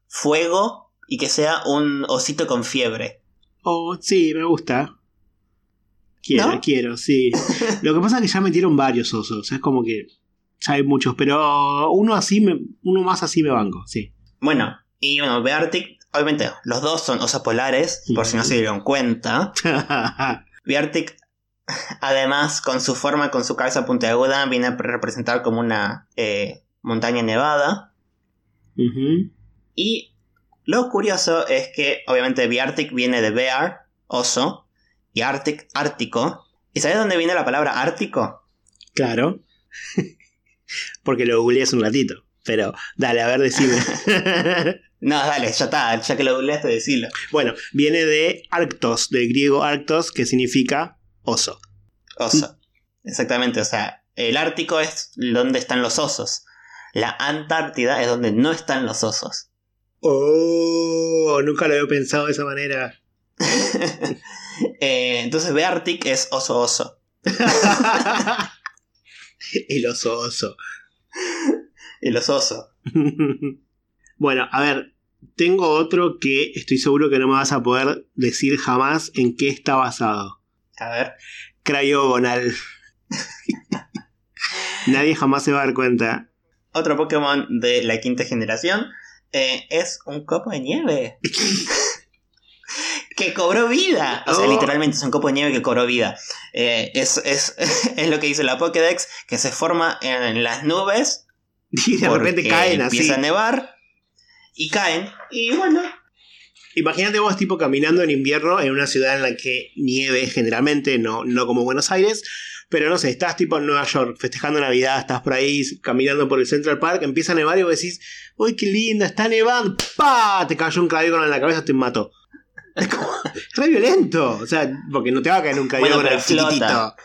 fuego y que sea un osito con fiebre. Oh, sí, me gusta. Quiero, ¿No? quiero, sí. Lo que pasa es que ya metieron varios osos. Es como que ya hay muchos, pero uno así, me, uno más así me banco, sí. Bueno, y bueno, Beartic, obviamente los dos son osos polares, por si no se dieron cuenta. Beartic, además, con su forma, con su cabeza puntiaguda, viene a representar como una eh, montaña nevada. Y lo curioso es que, obviamente, Beartic viene de Bear, oso, y Arctic, ártico. ¿Y sabes dónde viene la palabra ártico? Claro. Porque lo googleé hace un ratito. Pero, dale, a ver, decime. No, dale, ya está, ya que lo googleaste, decilo. bueno, viene de Arctos, del griego Arctos, que significa oso. Oso. Exactamente, o sea, el Ártico es donde están los osos. La Antártida es donde no están los osos. Oh, nunca lo había pensado de esa manera. Eh, entonces Beartic es oso oso. El oso oso. Y los osos. bueno, a ver, tengo otro que estoy seguro que no me vas a poder decir jamás en qué está basado. A ver. Cryogonal. Nadie jamás se va a dar cuenta. Otro Pokémon de la quinta generación eh, es un copo de nieve. que cobró vida. O sea, Oh. literalmente es un copo de nieve que cobró vida. Eh, es, es, es lo que dice la Pokédex, que se forma en las nubes Y de repente caen así. Empieza a nevar y caen. Y bueno, Imagínate vos tipo caminando en invierno en una ciudad en la que nieve generalmente, no, no como Buenos Aires, pero no sé, estás tipo en Nueva York festejando Navidad, estás por ahí caminando por el Central Park, empieza a nevar y vos decís, uy, qué lindo, está nevando, ¡pa! Te cayó un clavígano en la cabeza, te mató. Es como, re violento, o sea, porque no te va a caer un clavígano Bueno, chiquitito.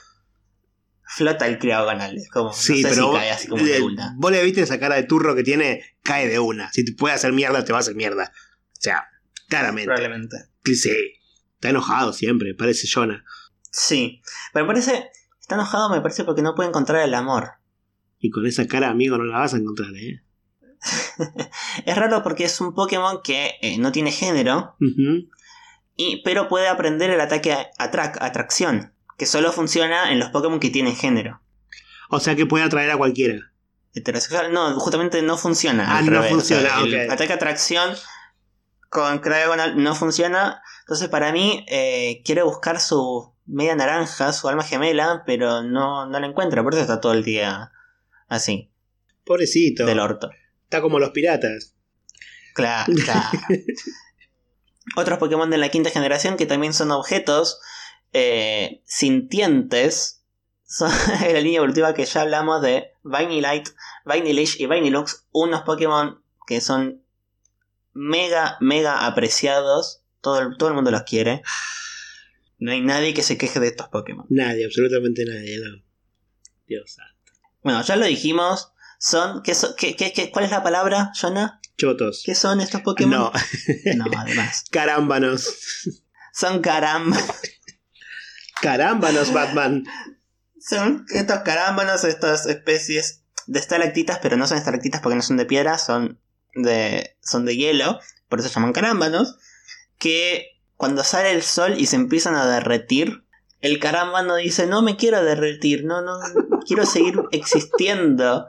flota el criagonal. Es como, Sí, no sé pero si cae así como de le- una. vos le viste esa cara de turro que tiene, cae de una. Si te puede hacer mierda, te va a hacer mierda. O sea, claramente. Probablemente. Sí, está enojado siempre, parece Jonah. Sí. Pero me parece. Está enojado, me parece, porque no puede encontrar el amor. Y con esa cara, amigo, no la vas a encontrar, ¿eh? Es raro porque es un Pokémon que eh, no tiene género, Ujú. Y, pero puede aprender el ataque a- atrac- atracción, que solo funciona en los Pokémon que tienen género. O sea que puede atraer a cualquiera. Heterosexual, no, justamente no funciona. Ah, al no revés, funciona, el ok. Ataque a atracción con Cryogonal no funciona. Entonces, para mí, eh, quiere buscar su media naranja, su alma gemela, pero no, no la encuentra. Por eso está todo el día así, Pobrecito. del orto. Está como los piratas. Claro, claro. Otros Pokémon de la quinta generación que también son objetos eh, sintientes. Son en la línea evolutiva que ya hablamos de Vinylite, Vinylage y Vinylux. Unos Pokémon que son mega, mega apreciados. Todo el, todo el mundo los quiere. No hay nadie que se queje de estos Pokémon. Nadie, absolutamente nadie, no. Dios santo. Bueno, ya lo dijimos. Son, ¿qué son- qué- qué- qué- ¿Cuál es la palabra, Jonah? Chotos. ¿Qué son estos Pokémon? No, No, además. carámbanos. Son caramba. Carámbanos, Batman. Son estos carámbanos, estas especies de estalactitas, pero no son estalactitas porque no son de piedra, son de, son de hielo, por eso se llaman carámbanos, que cuando sale el sol y se empiezan a derretir, el carámbano dice, no me quiero derretir, no, no, quiero seguir existiendo.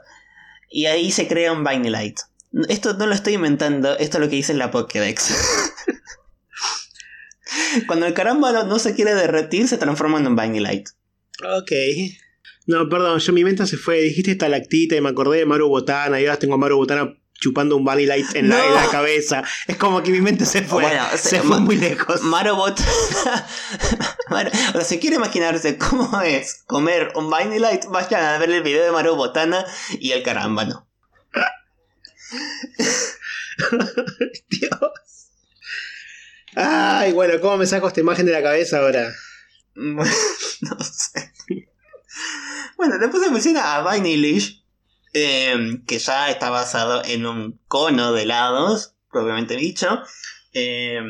Y ahí se crea un Vinylite. Esto no lo estoy inventando, esto es lo que dice la Pokédex. Cuando el carámbano no se quiere derretir, se transforma en un Vinylite. Ok. No, perdón, yo mi mente se fue. Dijiste estalactita y me acordé de Maru Botana y ahora tengo Maru Botana chupando un Bunny Light en, la, en la cabeza. Es como que mi mente se fue. Bueno, se se- fue muy lejos. Marobot. Maro- o sea, si quiere imaginarse cómo es comer un Light, vayan a ver el video de Marobotana y el carámbano. Dios. Ay, bueno, ¿cómo me saco esta imagen de la cabeza ahora? no sé. Bueno, después se menciona a Vinilish, eh, que ya está basado en un cono de helados, propiamente dicho. Eh,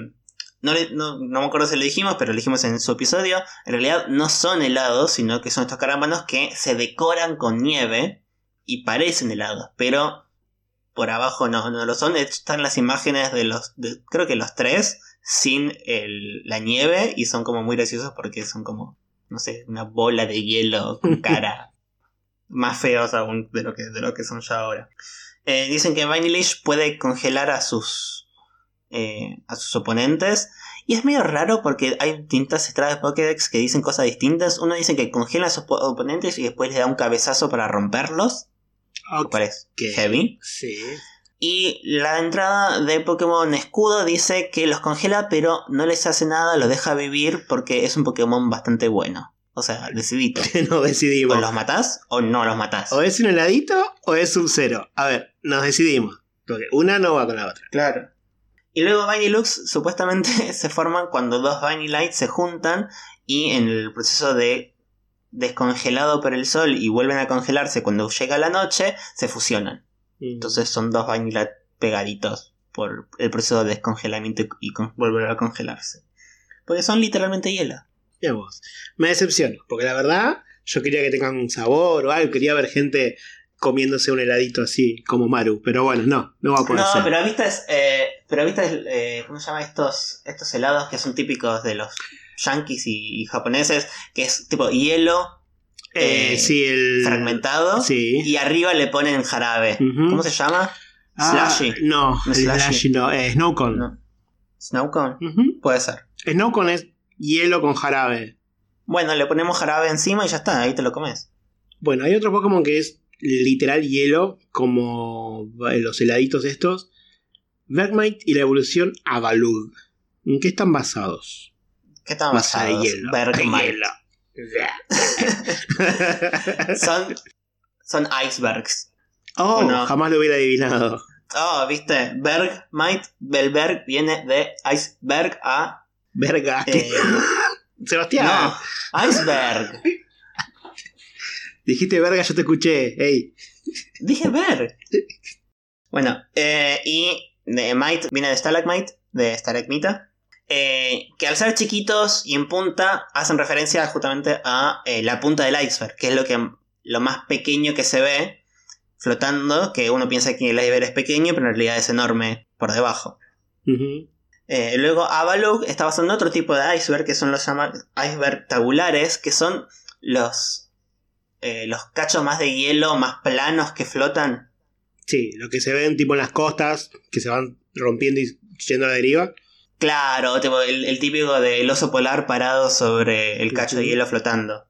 no, le- no, no me acuerdo si lo dijimos, pero lo dijimos en su episodio. En realidad no son helados, sino que son estos carámbanos que se decoran con nieve y parecen helados, pero por abajo no, no lo son. Están las imágenes de los, de- creo que los tres, sin el- la nieve y son como muy graciosos porque son como, no sé, una bola de hielo con cara más feos aún de lo que, de lo que son ya ahora. Eh, dicen que Vinilish puede congelar a sus eh, a sus oponentes y es medio raro porque hay distintas estradas de Pokédex que dicen cosas distintas. Uno dice que congela a sus po- oponentes y después le da un cabezazo para romperlos, lo Ok. cual es heavy. Sí. Y la entrada de Pokémon Escudo dice que los congela, pero no les hace nada, los deja vivir porque es un Pokémon bastante bueno. O sea, decidito. Nos decidimos. ¿O los matás o no los matás? O es un heladito o es un cero. A ver, nos decidimos. Porque una no va con la otra. Claro. Y luego Vinylux supuestamente se forman cuando dos Vinylite se juntan y en el proceso de descongelado por el sol y vuelven a congelarse cuando llega la noche, se fusionan. Entonces son dos Vinylite pegaditos por el proceso de descongelamiento y volver a congelarse. Porque son literalmente hielo. Mira vos. Me decepciono. Porque la verdad, yo quería que tengan un sabor o algo. Quería ver gente comiéndose un heladito así, como Maru. Pero bueno, no, no va a poder No, ser. pero viste, eh, pero viste, eh, ¿cómo se llama estos, estos helados que son típicos de los yankees y, y japoneses? Que es tipo hielo Eh, eh, sí, el. fragmentado Sí. y arriba le ponen jarabe. ¿Cómo se llama? Ah, Slushy. No, No slushy. no, eh, snow cone. No. Snow cone. Puede ser. Snow cone es hielo con jarabe. Bueno, le ponemos jarabe encima y ya está, ahí te lo comes. Bueno, hay otro Pokémon que es literal hielo, como los heladitos estos. Bergmite y la evolución Avalug. ¿En qué están basados? ¿Qué están basados? hielo. Bergmite. Hielo. son, son icebergs. oh, Bueno. jamás lo hubiera adivinado. Oh, viste, Bergmite, el Berg viene de iceberg a... Verga. eh, Sebastián, no, iceberg. dijiste verga, yo te escuché. Ey. Dije Berg. Bueno, eh, y de Mite viene de Stalagmite, de Stalagmita. eh, que al ser chiquitos y en punta hacen referencia justamente a eh, la punta del iceberg, que es lo, que, lo más pequeño que se ve flotando, que uno piensa que el iceberg es pequeño, pero en realidad es enorme por debajo. Eh, luego Avalug está basado en otro tipo de iceberg, que son los llama iceberg tabulares, que son los, eh, los cachos más de hielo, más planos que flotan. Sí, lo que se ven tipo en las costas, que se van rompiendo y yendo a la deriva. Claro, tipo, el, el típico del oso polar parado sobre el cacho de hielo flotando.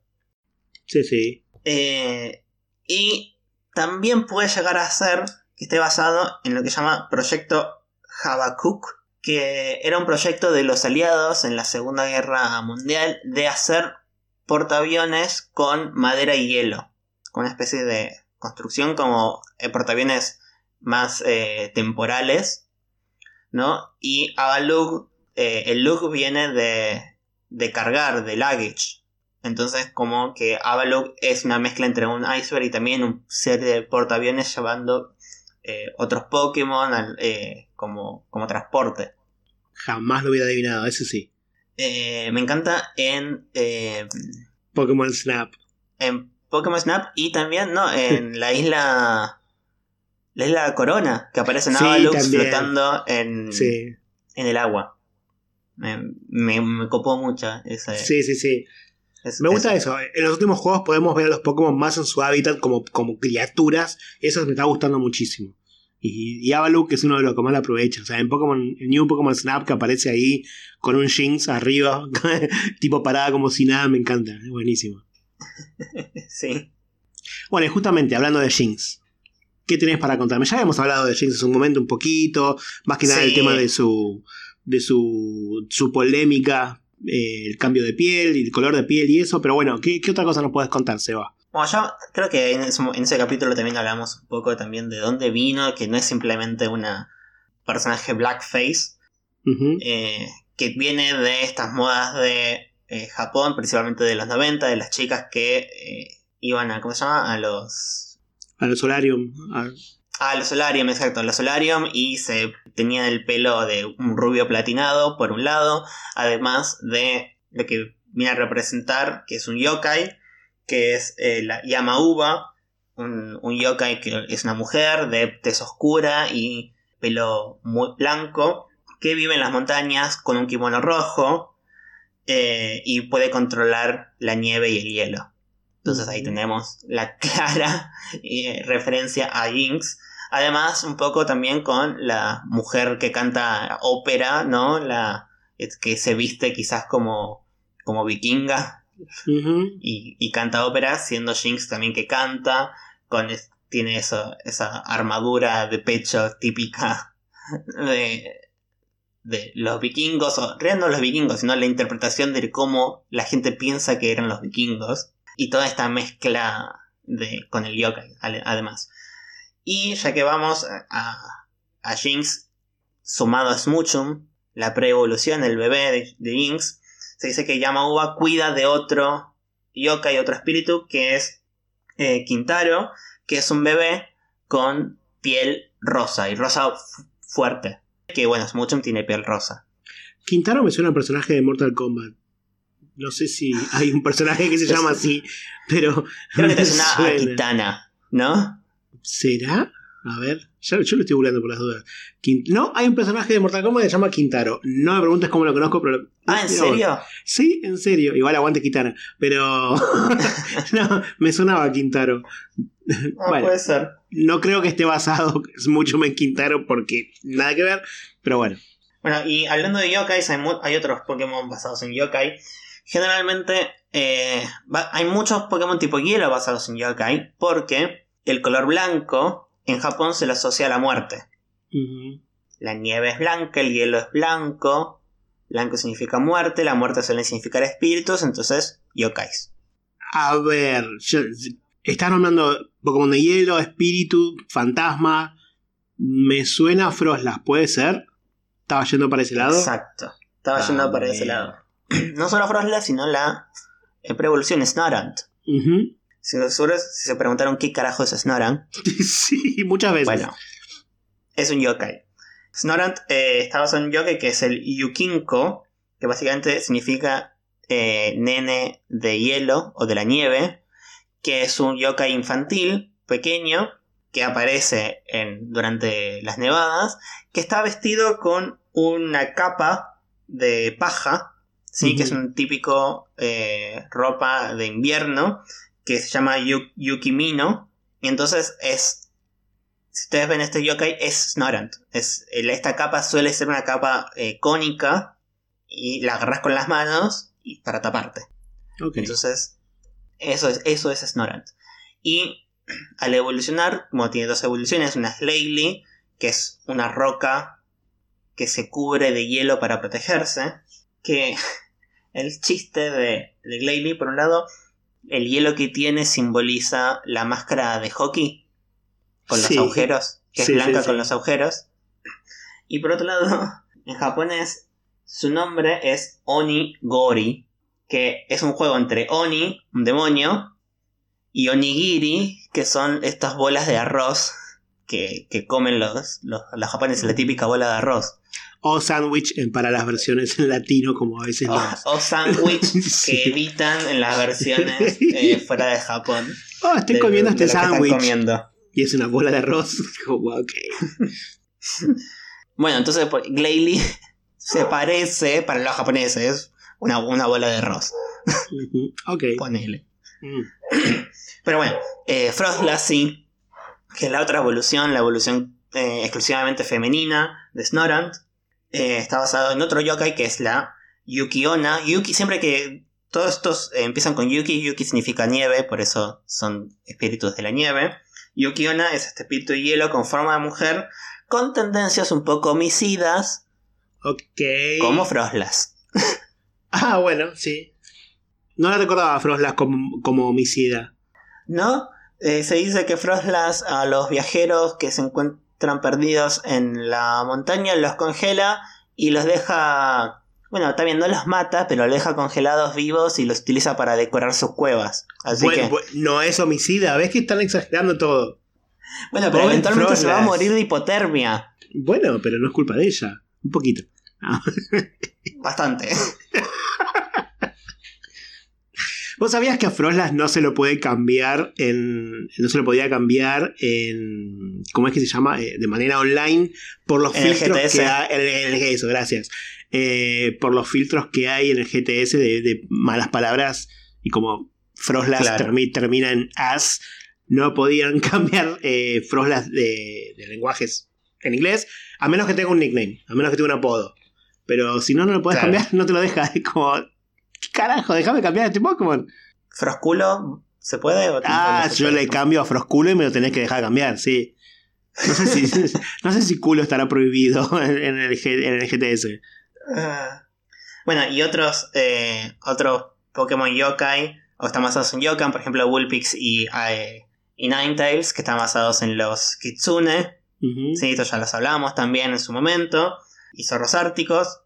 Sí, sí. Eh, y también puede llegar a ser que esté basado en lo que se llama Proyecto Habakkuk, que era un proyecto de los aliados en la Segunda Guerra Mundial de hacer portaaviones con madera y hielo, con una especie de construcción como eh, portaaviones más eh, temporales, ¿no? Y Avalug, eh, el look viene de, de cargar, de luggage. Entonces, como que Avalok es una mezcla entre un iceberg y también un serie de portaaviones llevando eh, otros Pokémon al- eh, como, como transporte. Jamás lo hubiera adivinado, eso sí. Eh, me encanta en, eh, Pokémon Snap. en Pokémon Snap y también no en la isla. La isla Corona, que aparecen Sí, Avalux flotando en, Sí. en el agua. Me, me, me copó mucho ese. Sí, sí, sí. Ese- Me gusta eso. En los últimos juegos podemos ver a los Pokémon más en su hábitat como, como criaturas. Eso me está gustando muchísimo. Y, y Avaluk es uno de los que más la aprovecha. O sea, en Pokémon, en New Pokémon Snap que aparece ahí con un Jinx arriba, tipo parada como si nada, me encanta. Es buenísimo. Sí. Bueno, y justamente hablando de Jinx, ¿qué tenés para contarme? Ya habíamos hablado de Jinx hace un momento un poquito, más que nada Sí. el tema de su de su, su polémica, eh, el cambio de piel y el color de piel y eso, pero bueno, ¿qué, qué otra cosa nos puedes contar, Seba? Bueno, yo creo que en ese, en ese capítulo también hablamos un poco también de dónde vino, que no es simplemente una personaje blackface, eh, que viene de estas modas de eh, Japón, principalmente de los 90, de las chicas que eh, iban a, ¿cómo se llama? A los... A los Solarium. a- A los solarium, exacto, a los solarium y se tenían el pelo de un rubio platinado por un lado, además de lo que viene a representar, que es un yokai, que es eh, la Yamauba, un, un yokai que es una mujer de tez oscura y pelo muy blanco, que vive en las montañas con un kimono rojo eh, y puede controlar la nieve y el hielo. Entonces ahí tenemos la clara eh, referencia a Jinx. Además, un poco también con la mujer que canta ópera, ¿no? La que se viste quizás como, como vikinga y, y canta ópera, siendo Jinx también que canta, con tiene eso, esa armadura de pecho típica de, de los vikingos, o no los vikingos, sino la interpretación de cómo la gente piensa que eran los vikingos, y toda esta mezcla de, con el yokai, además. Y ya que vamos a, a, a Jinx, sumado a Smoochum, la preevolución, el bebé de, de Jinx, se dice que Yamauba cuida de otro yokai, otro espíritu, que es eh, Quintaro, que es un bebé con piel rosa, y rosa fu- fuerte. Que bueno, Smoochum tiene piel rosa. Quintaro me suena a personaje de Mortal Kombat. No sé si hay un personaje que se llama así, pero. Creo que te suena a suena. Kitana, ¿no? ¿Será? A ver, ya- yo lo estoy googleando por las dudas. No, hay un personaje de Mortal Kombat que se llama Quintaro. No me preguntes cómo lo conozco, pero. Ah, ¿en serio? Sí, en serio. Igual aguante Kitana. Pero. no, me sonaba Quintaro. Ah, Bueno. puede ser. No creo que esté basado mucho en Quintaro porque nada que ver. Pero bueno. Bueno, y hablando de yokais, hay, otros Pokémon basados en yokai. Generalmente eh, hay muchos Pokémon tipo hielo basados en yokai porque el color blanco en Japón se lo asocia a la muerte. La nieve es blanca, el hielo es blanco. Blanco significa muerte, la muerte suele significar espíritus, entonces yokais. A ver, yo, estás nombrando Pokémon de hielo, espíritu, fantasma. Me suena a Froslas, ¿puede ser? ¿Estaba yendo para ese lado? Exacto. Estaba Ah, yendo para ese lado. No solo Frostlass, sino la eh, preevolución Snorant. Si, seguro si se preguntaron qué carajo es Snorant, sí, muchas veces. bueno, es un yokai. Snorant eh, está basado en un yokai que es el Yukinko, que básicamente significa eh, nene de hielo o de la nieve, que es un yokai infantil, pequeño, que aparece en, durante las nevadas, que está vestido con una capa de paja, ¿sí? Que es un típico eh, ropa de invierno, que se llama yu- Yukimino, y entonces es si ustedes ven este yokai, es Snorant. Es, esta capa suele ser una capa eh, cónica y la agarras con las manos y para taparte. Ok. Entonces, eso es, eso es Snorant. Y al evolucionar, como tiene dos evoluciones, una es Laylee, que es una roca que se cubre de hielo para protegerse. Que el chiste de, de Glalie, por un lado, el hielo que tiene simboliza la máscara de hockey con Sí. los agujeros, que Sí, es blanca sí, con los agujeros. Y por otro lado, en japonés, su nombre es Oni Gori, que es un juego entre Oni, un demonio, y Onigiri, que son estas bolas de arroz que, que comen los, los, los japoneses, la típica bola de arroz. O sándwich en- para las versiones en latino, como a veces O, las- o sándwich Sí. que evitan en las versiones eh, fuera de Japón. Oh, estoy de- comiendo este sándwich. Y es una bola de arroz. Como. Bueno, entonces pues, Glalie se parece, para los japoneses, una, una bola de arroz. Ok. Ponele. Mm. Pero bueno, eh, sí, que es la otra evolución, la evolución eh, exclusivamente femenina de Snorant. Eh, está basado en otro yokai que es la Yukiona. Yuki, siempre que todos estos eh, empiezan con Yuki, Yuki significa nieve, por eso son espíritus de la nieve. Yukiona es este espíritu de hielo con forma de mujer, con tendencias un poco homicidas, Ok. como Frostlass. Ah, bueno, sí. No la recordaba a Froslas como, como homicida. ¿No? Eh, se dice que Frostlass a los viajeros que se encuentran perdidos en la montaña los congela y los deja. Bueno, también no los mata, pero los deja congelados vivos y los utiliza para decorar sus cuevas. Así Bueno, que. no es homicida. ¿Ves que están exagerando todo? Bueno, pero eventualmente se va a morir de hipotermia. Bueno, pero no es culpa de ella. Un poquito. Bastante. ¿Vos sabías que a Froslas no se lo puede cambiar en. No se lo podía cambiar en. ¿Cómo es que se llama? Eh, de manera online. Por los En el filtros GTS. que hay. en el- eso, gracias. Eh, por los filtros que hay en el GTS de, de malas palabras. Y como Froslas Claro. termi- termina en as. No podían cambiar eh, Froslas de, de lenguajes en inglés. A menos que tenga un nickname. A menos que tenga un apodo. Pero si no, no lo puedes Claro. cambiar, no te lo deja. Es como. ¿Qué carajo? Déjame cambiar este Pokémon. ¿Frosculo se puede? O Ah, yo puede? le cambio a Frosculo y me lo tenés que dejar cambiar, sí. No sé si, no sé si culo estará prohibido en, el, G- en el GTS. Ah. Bueno, y otros, eh, otros Pokémon Yokai, o están basados en Yokan, por ejemplo, Vulpix y, eh, y Ninetales, que están basados en los Kitsune. Sí, esto ya los hablamos también en su momento. Y zorros árticos.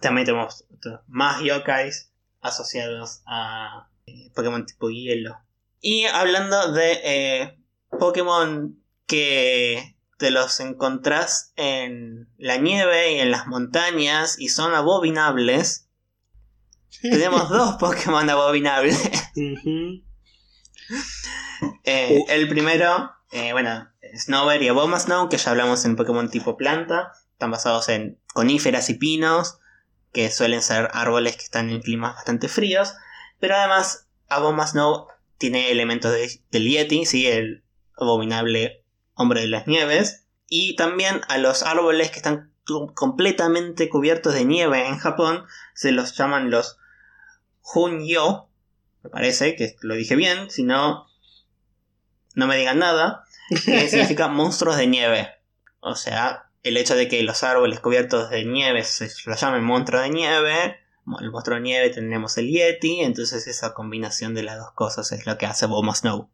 También tenemos más yokais asociados a eh, Pokémon tipo hielo. Y hablando de eh, Pokémon que te los encontrás en la nieve y en las montañas y son abominables. Tenemos dos Pokémon abominables. Eh, Uh. El primero, bueno, Snover y Abomasnow, que ya hablamos en Pokémon tipo planta. Están basados en coníferas y pinos, que suelen ser árboles que están en climas bastante fríos. Pero además, Abomasnow tiene elementos de- del Yeti, ¿sí? el abominable hombre de las nieves. Y también a los árboles que están completamente cubiertos de nieve en Japón se los llaman los Hunyo, me parece que lo dije bien, si no, no me digan nada, que significa monstruos de nieve. O sea, el hecho de que los árboles cubiertos de nieve se lo llamen monstruo de nieve. El monstruo de nieve tenemos el Yeti, entonces esa combinación de las dos cosas es lo que hace Bulma Snow.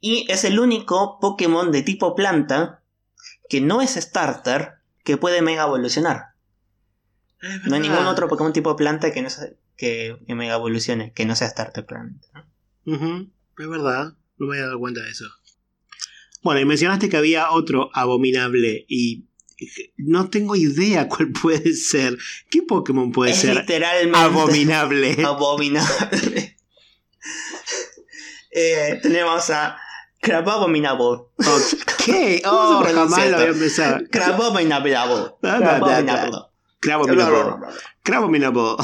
Y es el único Pokémon de tipo planta que no es starter que puede mega evolucionar. No hay ningún otro Pokémon tipo planta que, no que, mega evolucione, que no sea starter claramente. Es verdad, no me había dado cuenta de eso. Bueno, y mencionaste que había otro abominable y no tengo idea cuál puede ser. ¿Qué Pokémon puede ser literalmente abominable? Abominable. eh, tenemos a Crabominable. ¿Qué? Oh, jamás lo había pensado. Crabominable. Crabominable. Crabominable.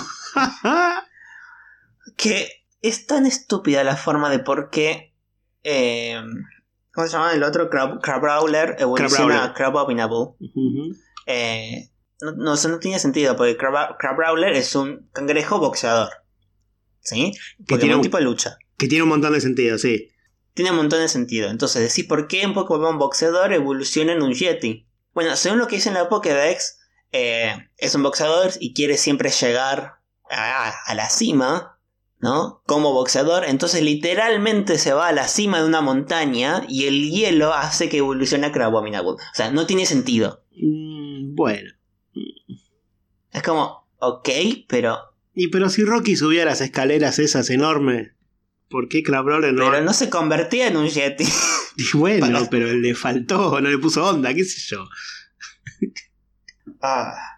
que es tan estúpida la forma de por qué. Eh, ¿Cómo se llama el otro? Crab, Crabrawler evoluciona a Crabominable. eh, no, no, eso no tiene sentido, porque Crab, Crabrawler es un cangrejo boxeador. ¿Sí? Que tiene un tipo de lucha. Que tiene un montón de sentido, sí. Tiene un montón de sentido. Entonces, decir por qué un Pokémon boxeador evoluciona en un Yeti. Bueno, según lo que dice en la Pokédex, eh, es un boxeador y quiere siempre llegar a, a la cima ¿no? Como boxeador, entonces literalmente se va a la cima de una montaña y el hielo hace que evolucione a Crabominable. O sea, no tiene sentido. Mm, bueno. Es como, ok, pero... Y pero si Rocky subía las escaleras esas enormes, ¿por qué Crabrawler no? Pero no se convertía en un Yeti. Y bueno, pero le faltó, no le puso onda, qué sé yo. ah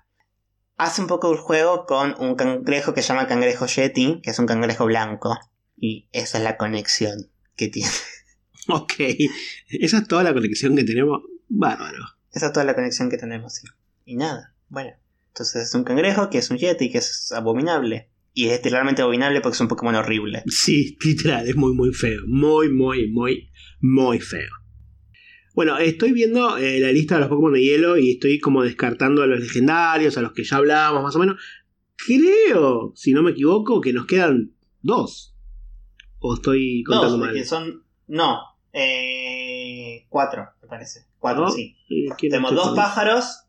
hace un poco el juego con un cangrejo que se llama cangrejo Yeti, que es un cangrejo blanco. Y esa es la conexión que tiene. Ok, esa es toda la conexión que tenemos. Bárbaro. Esa es toda la conexión que tenemos, sí. Y nada, bueno. Entonces es un cangrejo que es un Yeti, que es abominable. Y es literalmente abominable porque es un Pokémon horrible. Sí, literal, es muy, muy feo. Muy, muy, muy, muy feo. Bueno, estoy viendo eh, la lista de los Pokémon de hielo y estoy como descartando a los legendarios, a los que ya hablábamos más o menos. Creo, si no me equivoco, que nos quedan dos. ¿O estoy contando dos, mal? Que son, no, eh, cuatro, me parece. Cuatro, sí. Tenemos dos pájaros.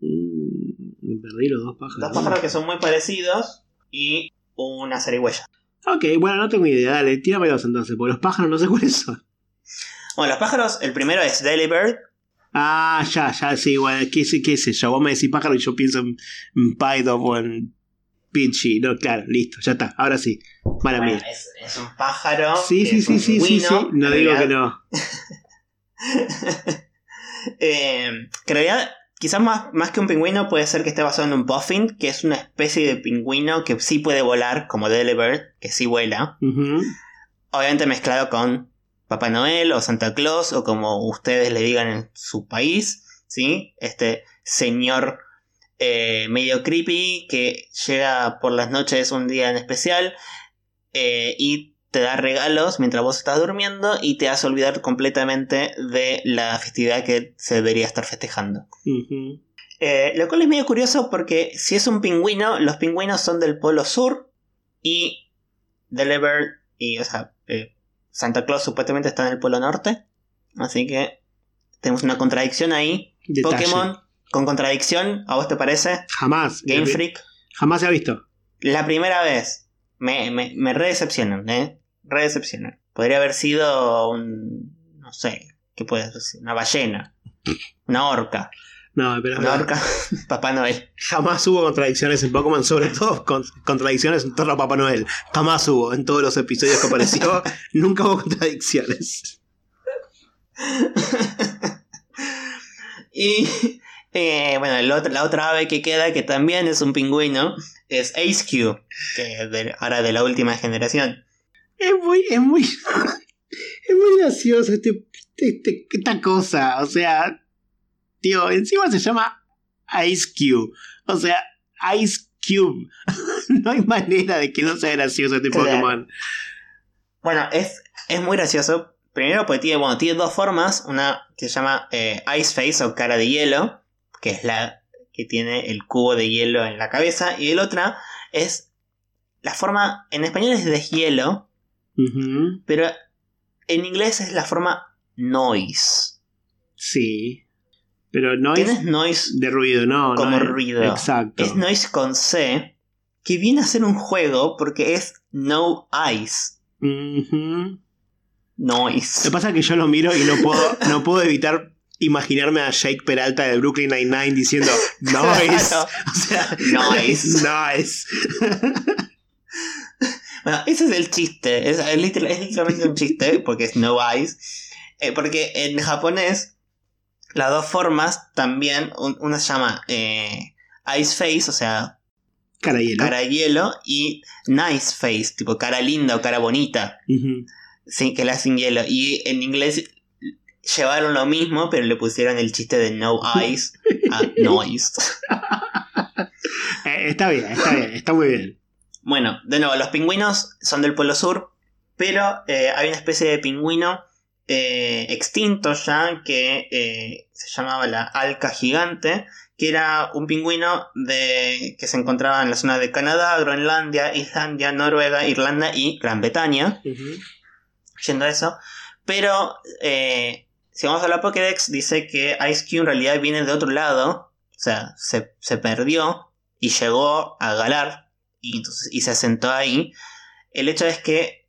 Mm, me perdí los dos pájaros. Dos pájaros que son muy parecidos y una zarigüeya. Ok, bueno, no tengo idea. Dale, tíramelos entonces, porque los pájaros no sé cuáles son. Bueno, los pájaros, el primero es Delibird. Ah, ya, ya, sí, bueno, qué, qué sé yo. Vos me decís pájaro y yo pienso en, en o en Pinchy. No, claro, listo, ya está, ahora sí. Mala bueno, es, es, un pájaro. Sí, sí, sí, sí, sí, sí, no digo que no. eh, que en realidad, quizás más, más que un pingüino puede ser que esté basado en un puffin, que es una especie de pingüino que sí puede volar, como Delibird, que sí vuela. Obviamente mezclado con Papá Noel o Santa Claus o como ustedes le digan en su país, ¿sí? Este señor eh, medio creepy que llega por las noches un día en especial eh, y te da regalos mientras vos estás durmiendo y te hace olvidar completamente de la festividad que se debería estar festejando. Eh, lo cual es medio curioso porque si es un pingüino, los pingüinos son del polo sur y Deliver y, o sea, Santa Claus supuestamente está en el Polo Norte. Así que tenemos una contradicción ahí. Pokémon con contradicción, ¿a vos te parece? Jamás. Game Freak. Jamás se ha visto. La primera vez. Me, me, me redecepcionan, ¿eh? Redecepcionan. Podría haber sido un. No sé. ¿Qué puede decir? Una ballena. Una orca. No, pero. Una orca. Papá Noel. Jamás hubo contradicciones en Pokémon, sobre todo con, contradicciones en torno a Papá Noel. Jamás hubo. En todos los episodios que apareció, nunca hubo contradicciones. y. Eh, bueno, la otra ave que queda, que también es un pingüino, es Ace Q, que ahora de la última generación. Es muy, es muy, es muy gracioso este, este, esta cosa. O sea, Tío, encima se llama Ice Cube. O sea, Ice Cube. no hay manera de que no sea gracioso este Pokémon. Bueno, es, es muy gracioso. Primero porque tiene, bueno, tiene dos formas. Una que se llama eh, Ice Face o cara de hielo. Que es la que tiene el cubo de hielo en la cabeza. Y el otra es la forma, en español es de hielo. Pero En inglés es la forma noise. Sí. Pero no Tienes es noise de ruido, no. como no es- ruido. Exacto. Es noise con C, que viene a ser un juego porque es no eyes. Lo Noise. que pasa es que yo lo miro y no puedo, no puedo evitar imaginarme a Jake Peralta de Brooklyn Nine-Nine diciendo Noise. Claro. O sea, Noise. Noise. Bueno, ese es el chiste. Es, es literal- es literalmente un chiste porque es no eyes. Eh, porque en japonés, las dos formas también, un- una se llama eh, ice face, o sea, Cara hielo. cara hielo, y nice face, tipo cara linda o cara bonita. Sí, que la hacen hielo. Y en inglés llevaron lo mismo, pero le pusieron el chiste de no eyes a noise. Eh, está bien, está bien, está muy bien. Bueno, de nuevo, los pingüinos son del Polo Sur, pero eh, hay una especie de pingüino eh, extinto ya que eh, se llamaba la alca gigante, que era un pingüino de, que se encontraba en la zona de Canadá, Groenlandia, Islandia, Noruega, Irlanda y Gran Bretaña. Ujú. yendo a eso. Pero eh, si vamos a la Pokédex, dice que Ice Cube en realidad viene de otro lado. O sea, se, se perdió y llegó a Galar y, entonces- y se asentó ahí. El hecho es que,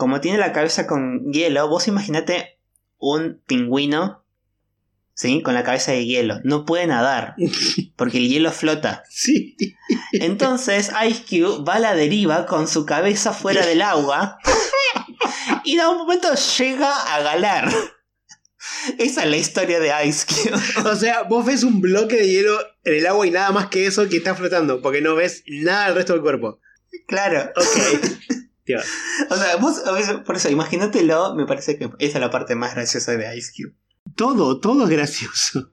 como tiene la cabeza con hielo, vos imaginate un pingüino, ¿sí? Con la cabeza de hielo. No puede nadar, porque el hielo flota. Sí. Entonces Ice Cube va a la deriva con su cabeza fuera del agua y de un momento llega a galar. Esa es la historia de Ice Cube. O sea, vos ves un bloque de hielo en el agua y nada más que eso que está flotando, porque no ves nada del resto del cuerpo. Claro. Ok. O sea, vos, por eso, imagínatelo, me parece que esa es la parte más graciosa de Ice Cube. todo, todo es gracioso.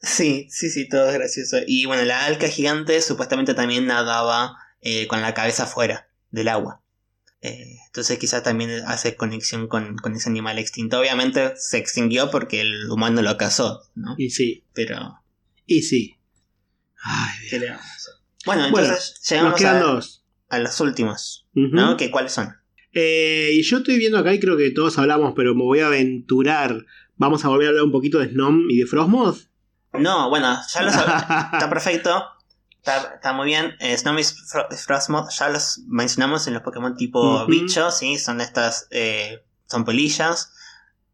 Sí, sí, sí, todo es gracioso. Y bueno, la alca gigante supuestamente también nadaba eh, con la cabeza fuera del agua. Eh, entonces quizá también hace conexión con, con ese animal extinto. Obviamente se extinguió porque el humano lo cazó, ¿no? Y sí, Pero... y sí. Ay, ¿qué Dios. Bueno, Bueno, entonces Nos llegamos quedan a, dos. A los últimos, Ujú. ¿no? ¿Que ¿Cuáles son? Eh, y yo estoy viendo acá y creo que todos hablamos, pero me voy a aventurar. Vamos a volver a hablar un poquito de Snom y de Frostmoth. No, bueno, ya los... está perfecto. Está, está muy bien. Eh, Snowmiss Fro- Frostmoth ya los mencionamos en los Pokémon tipo Ujú. bicho, ¿sí? Son estas. eh, son polillas.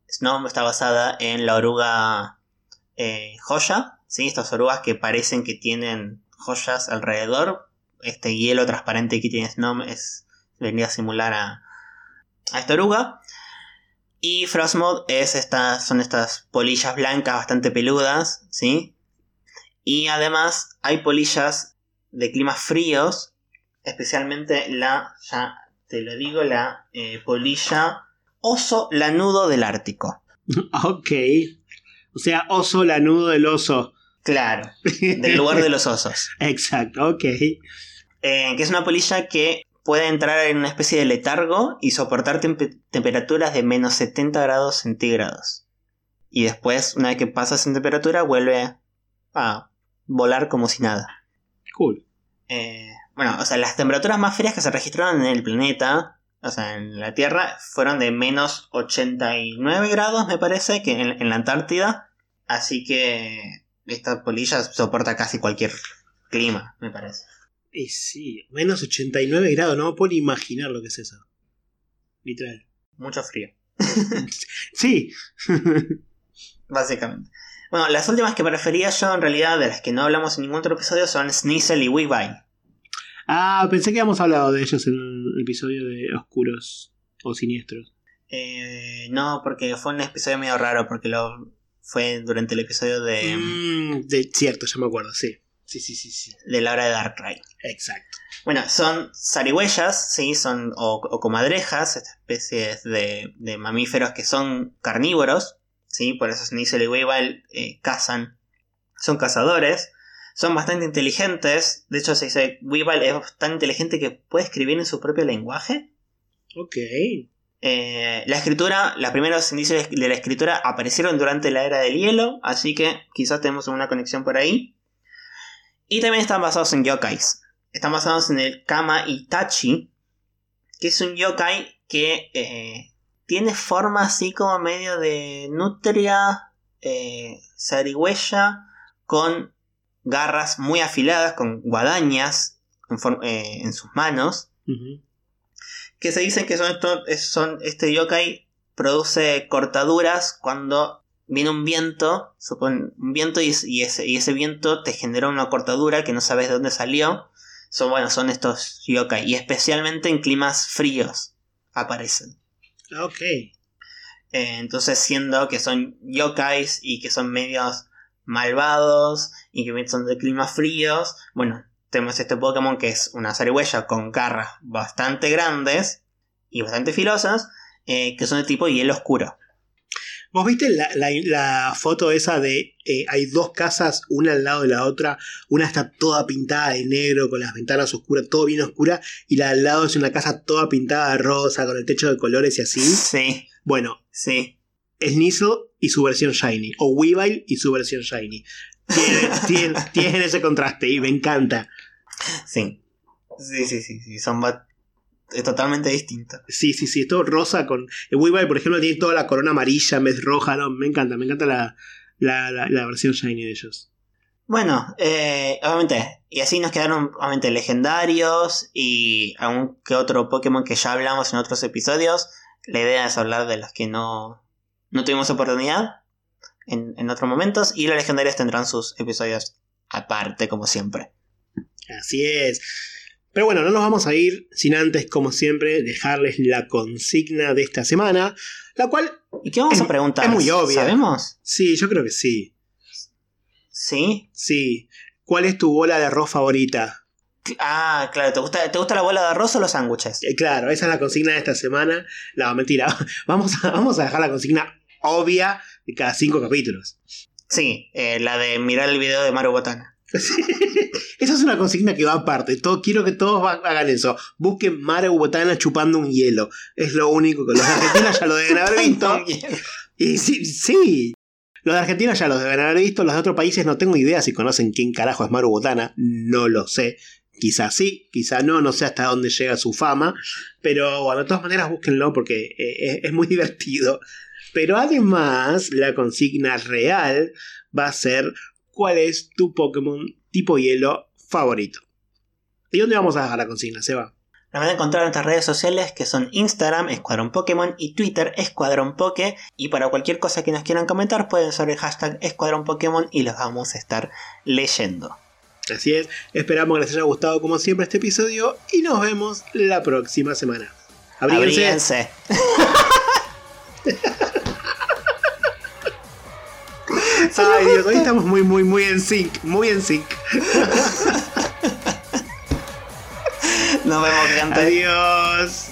Snow está basada en la oruga eh, joya, ¿sí? Estas orugas que parecen que tienen joyas alrededor. Este hielo transparente que tiene Snow es, vendría a simular a, a esta oruga. Y Frostmoth es son estas polillas blancas bastante peludas, ¿sí? Y además hay polillas de climas fríos, especialmente la, ya te lo digo, la eh, polilla oso lanudo del Ártico. ok. O sea, oso lanudo del oso. Claro, del lugar de los osos. Exacto, ok. Eh, que es una polilla que puede entrar en una especie de letargo y soportar tempe- temperaturas de menos 70 grados centígrados. Y después, una vez que pasa esa temperatura, vuelve a volar como si nada. Cool. Eh, bueno, o sea, las temperaturas más frías que se registraron en el planeta, o sea, en la Tierra, fueron de menos 89 grados, me parece, que en, en la Antártida. Así que esta polilla soporta casi cualquier clima, me parece. Y sí, menos 89 grados, no me puedo ni imaginar lo que es eso. Literal. Mucho frío, Sí. básicamente. Bueno, las últimas que prefería yo, en realidad, de las que no hablamos en ningún otro episodio, son Sneasel y Weavile. ah, pensé que habíamos hablado de ellos en el episodio de Oscuros o Siniestros. Eh, no, porque fue un episodio medio raro, porque lo fue durante el episodio de, Mm, de cierto, ya me acuerdo, sí. Sí, sí, sí, sí. de la hora de Darkrai. Exacto. Bueno, son zarigüeyas, sí, son o, o comadrejas, estas especies de, de mamíferos que son carnívoros, sí, por eso y Weavile eh, cazan, son cazadores, son bastante inteligentes, de hecho se dice Weavile es tan inteligente que puede escribir en su propio lenguaje. Ok. Eh, la escritura, los primeros indicios de la escritura aparecieron durante la era del hielo, así que quizás tenemos una conexión por ahí. Y también están basados en yokais. Están basados en el Kama Itachi, que es un yokai que eh, tiene forma así como medio de nutria, eh, con garras muy afiladas, con guadañas en, eh, en sus manos. Que se dice que son, son este yokai produce cortaduras cuando viene un viento, supone un viento y, ese, y ese viento te genera una cortadura que no sabes de dónde salió. Son, bueno, son estos yokai y especialmente en climas fríos aparecen. Ok. Eh, entonces, siendo que son yokais y que son medios malvados y que son de climas fríos, bueno, tenemos este Pokémon que es una zarigüeya con garras bastante grandes y bastante filosas, eh, que son de tipo hielo oscuro. ¿Vos viste la, foto esa de eh, hay dos casas, una al lado de la otra? Una está toda pintada de negro, con las ventanas oscuras, todo bien oscura, y la al lado es una casa toda pintada de rosa, con el techo de colores y así. Sí. Bueno. Sí. Sneasel y su versión Shiny. O Weavile y su versión Shiny. Tienen, ese contraste y me encanta. Sí. Sí, sí, sí, sí. Son es totalmente distinto. Sí, sí, sí, es todo rosa con... El Weavile, por ejemplo, tiene toda la corona amarilla en vez roja, ¿no? Me encanta, me encanta la, la, versión shiny de ellos. Bueno, eh, obviamente, y así nos quedaron obviamente legendarios y algún que otro Pokémon que ya hablamos en otros episodios. La idea es hablar de los que no, no tuvimos oportunidad en, en otros momentos y los legendarios tendrán sus episodios aparte, como siempre. Así es. Pero bueno, no nos vamos a ir sin antes, como siempre, dejarles la consigna de esta semana, la cual... ¿Y qué vamos a preguntar? Es muy obvia. ¿Sabemos? Sí, yo creo que sí. ¿Sí? Sí. ¿Cuál es tu bola de arroz favorita? Ah, claro, ¿te gusta, ¿te gusta la bola de arroz o los sándwiches? Eh, claro, esa es la consigna de esta semana. No, mentira. Vamos a, vamos a dejar la consigna obvia cada cinco capítulos. Sí, eh, la de mirar el video de Maru Botana. Esa es una consigna que va aparte. Todo, quiero que todos hagan eso. Busquen Mare Botana chupando un hielo. Es lo único que los de Argentina ya lo deben haber visto. y sí, sí. Los de Argentina ya lo deben haber visto. Los de otros países no tengo idea si conocen quién carajo es Maru Botana. No lo sé. Quizás sí, quizás no, no sé hasta dónde llega su fama. Pero bueno, de todas maneras búsquenlo porque eh, es muy divertido. Pero además, la consigna real va a ser cuál es tu Pokémon tipo hielo favorito. ¿Y dónde vamos a dejar la consigna, Seba? La van a encontrar en nuestras redes sociales que son Instagram, Escuadrón Pokémon y Twitter, Escuadrón Poké. Y para cualquier cosa que nos quieran comentar pueden usar el hashtag Escuadrón Pokémon y los vamos a estar leyendo. Así es, esperamos que les haya gustado como siempre este episodio y nos vemos la próxima semana. Abríguense. Ay, Dios, hoy estamos muy, muy, muy en sync. Muy en sync. Nos vemos, gente. Adiós.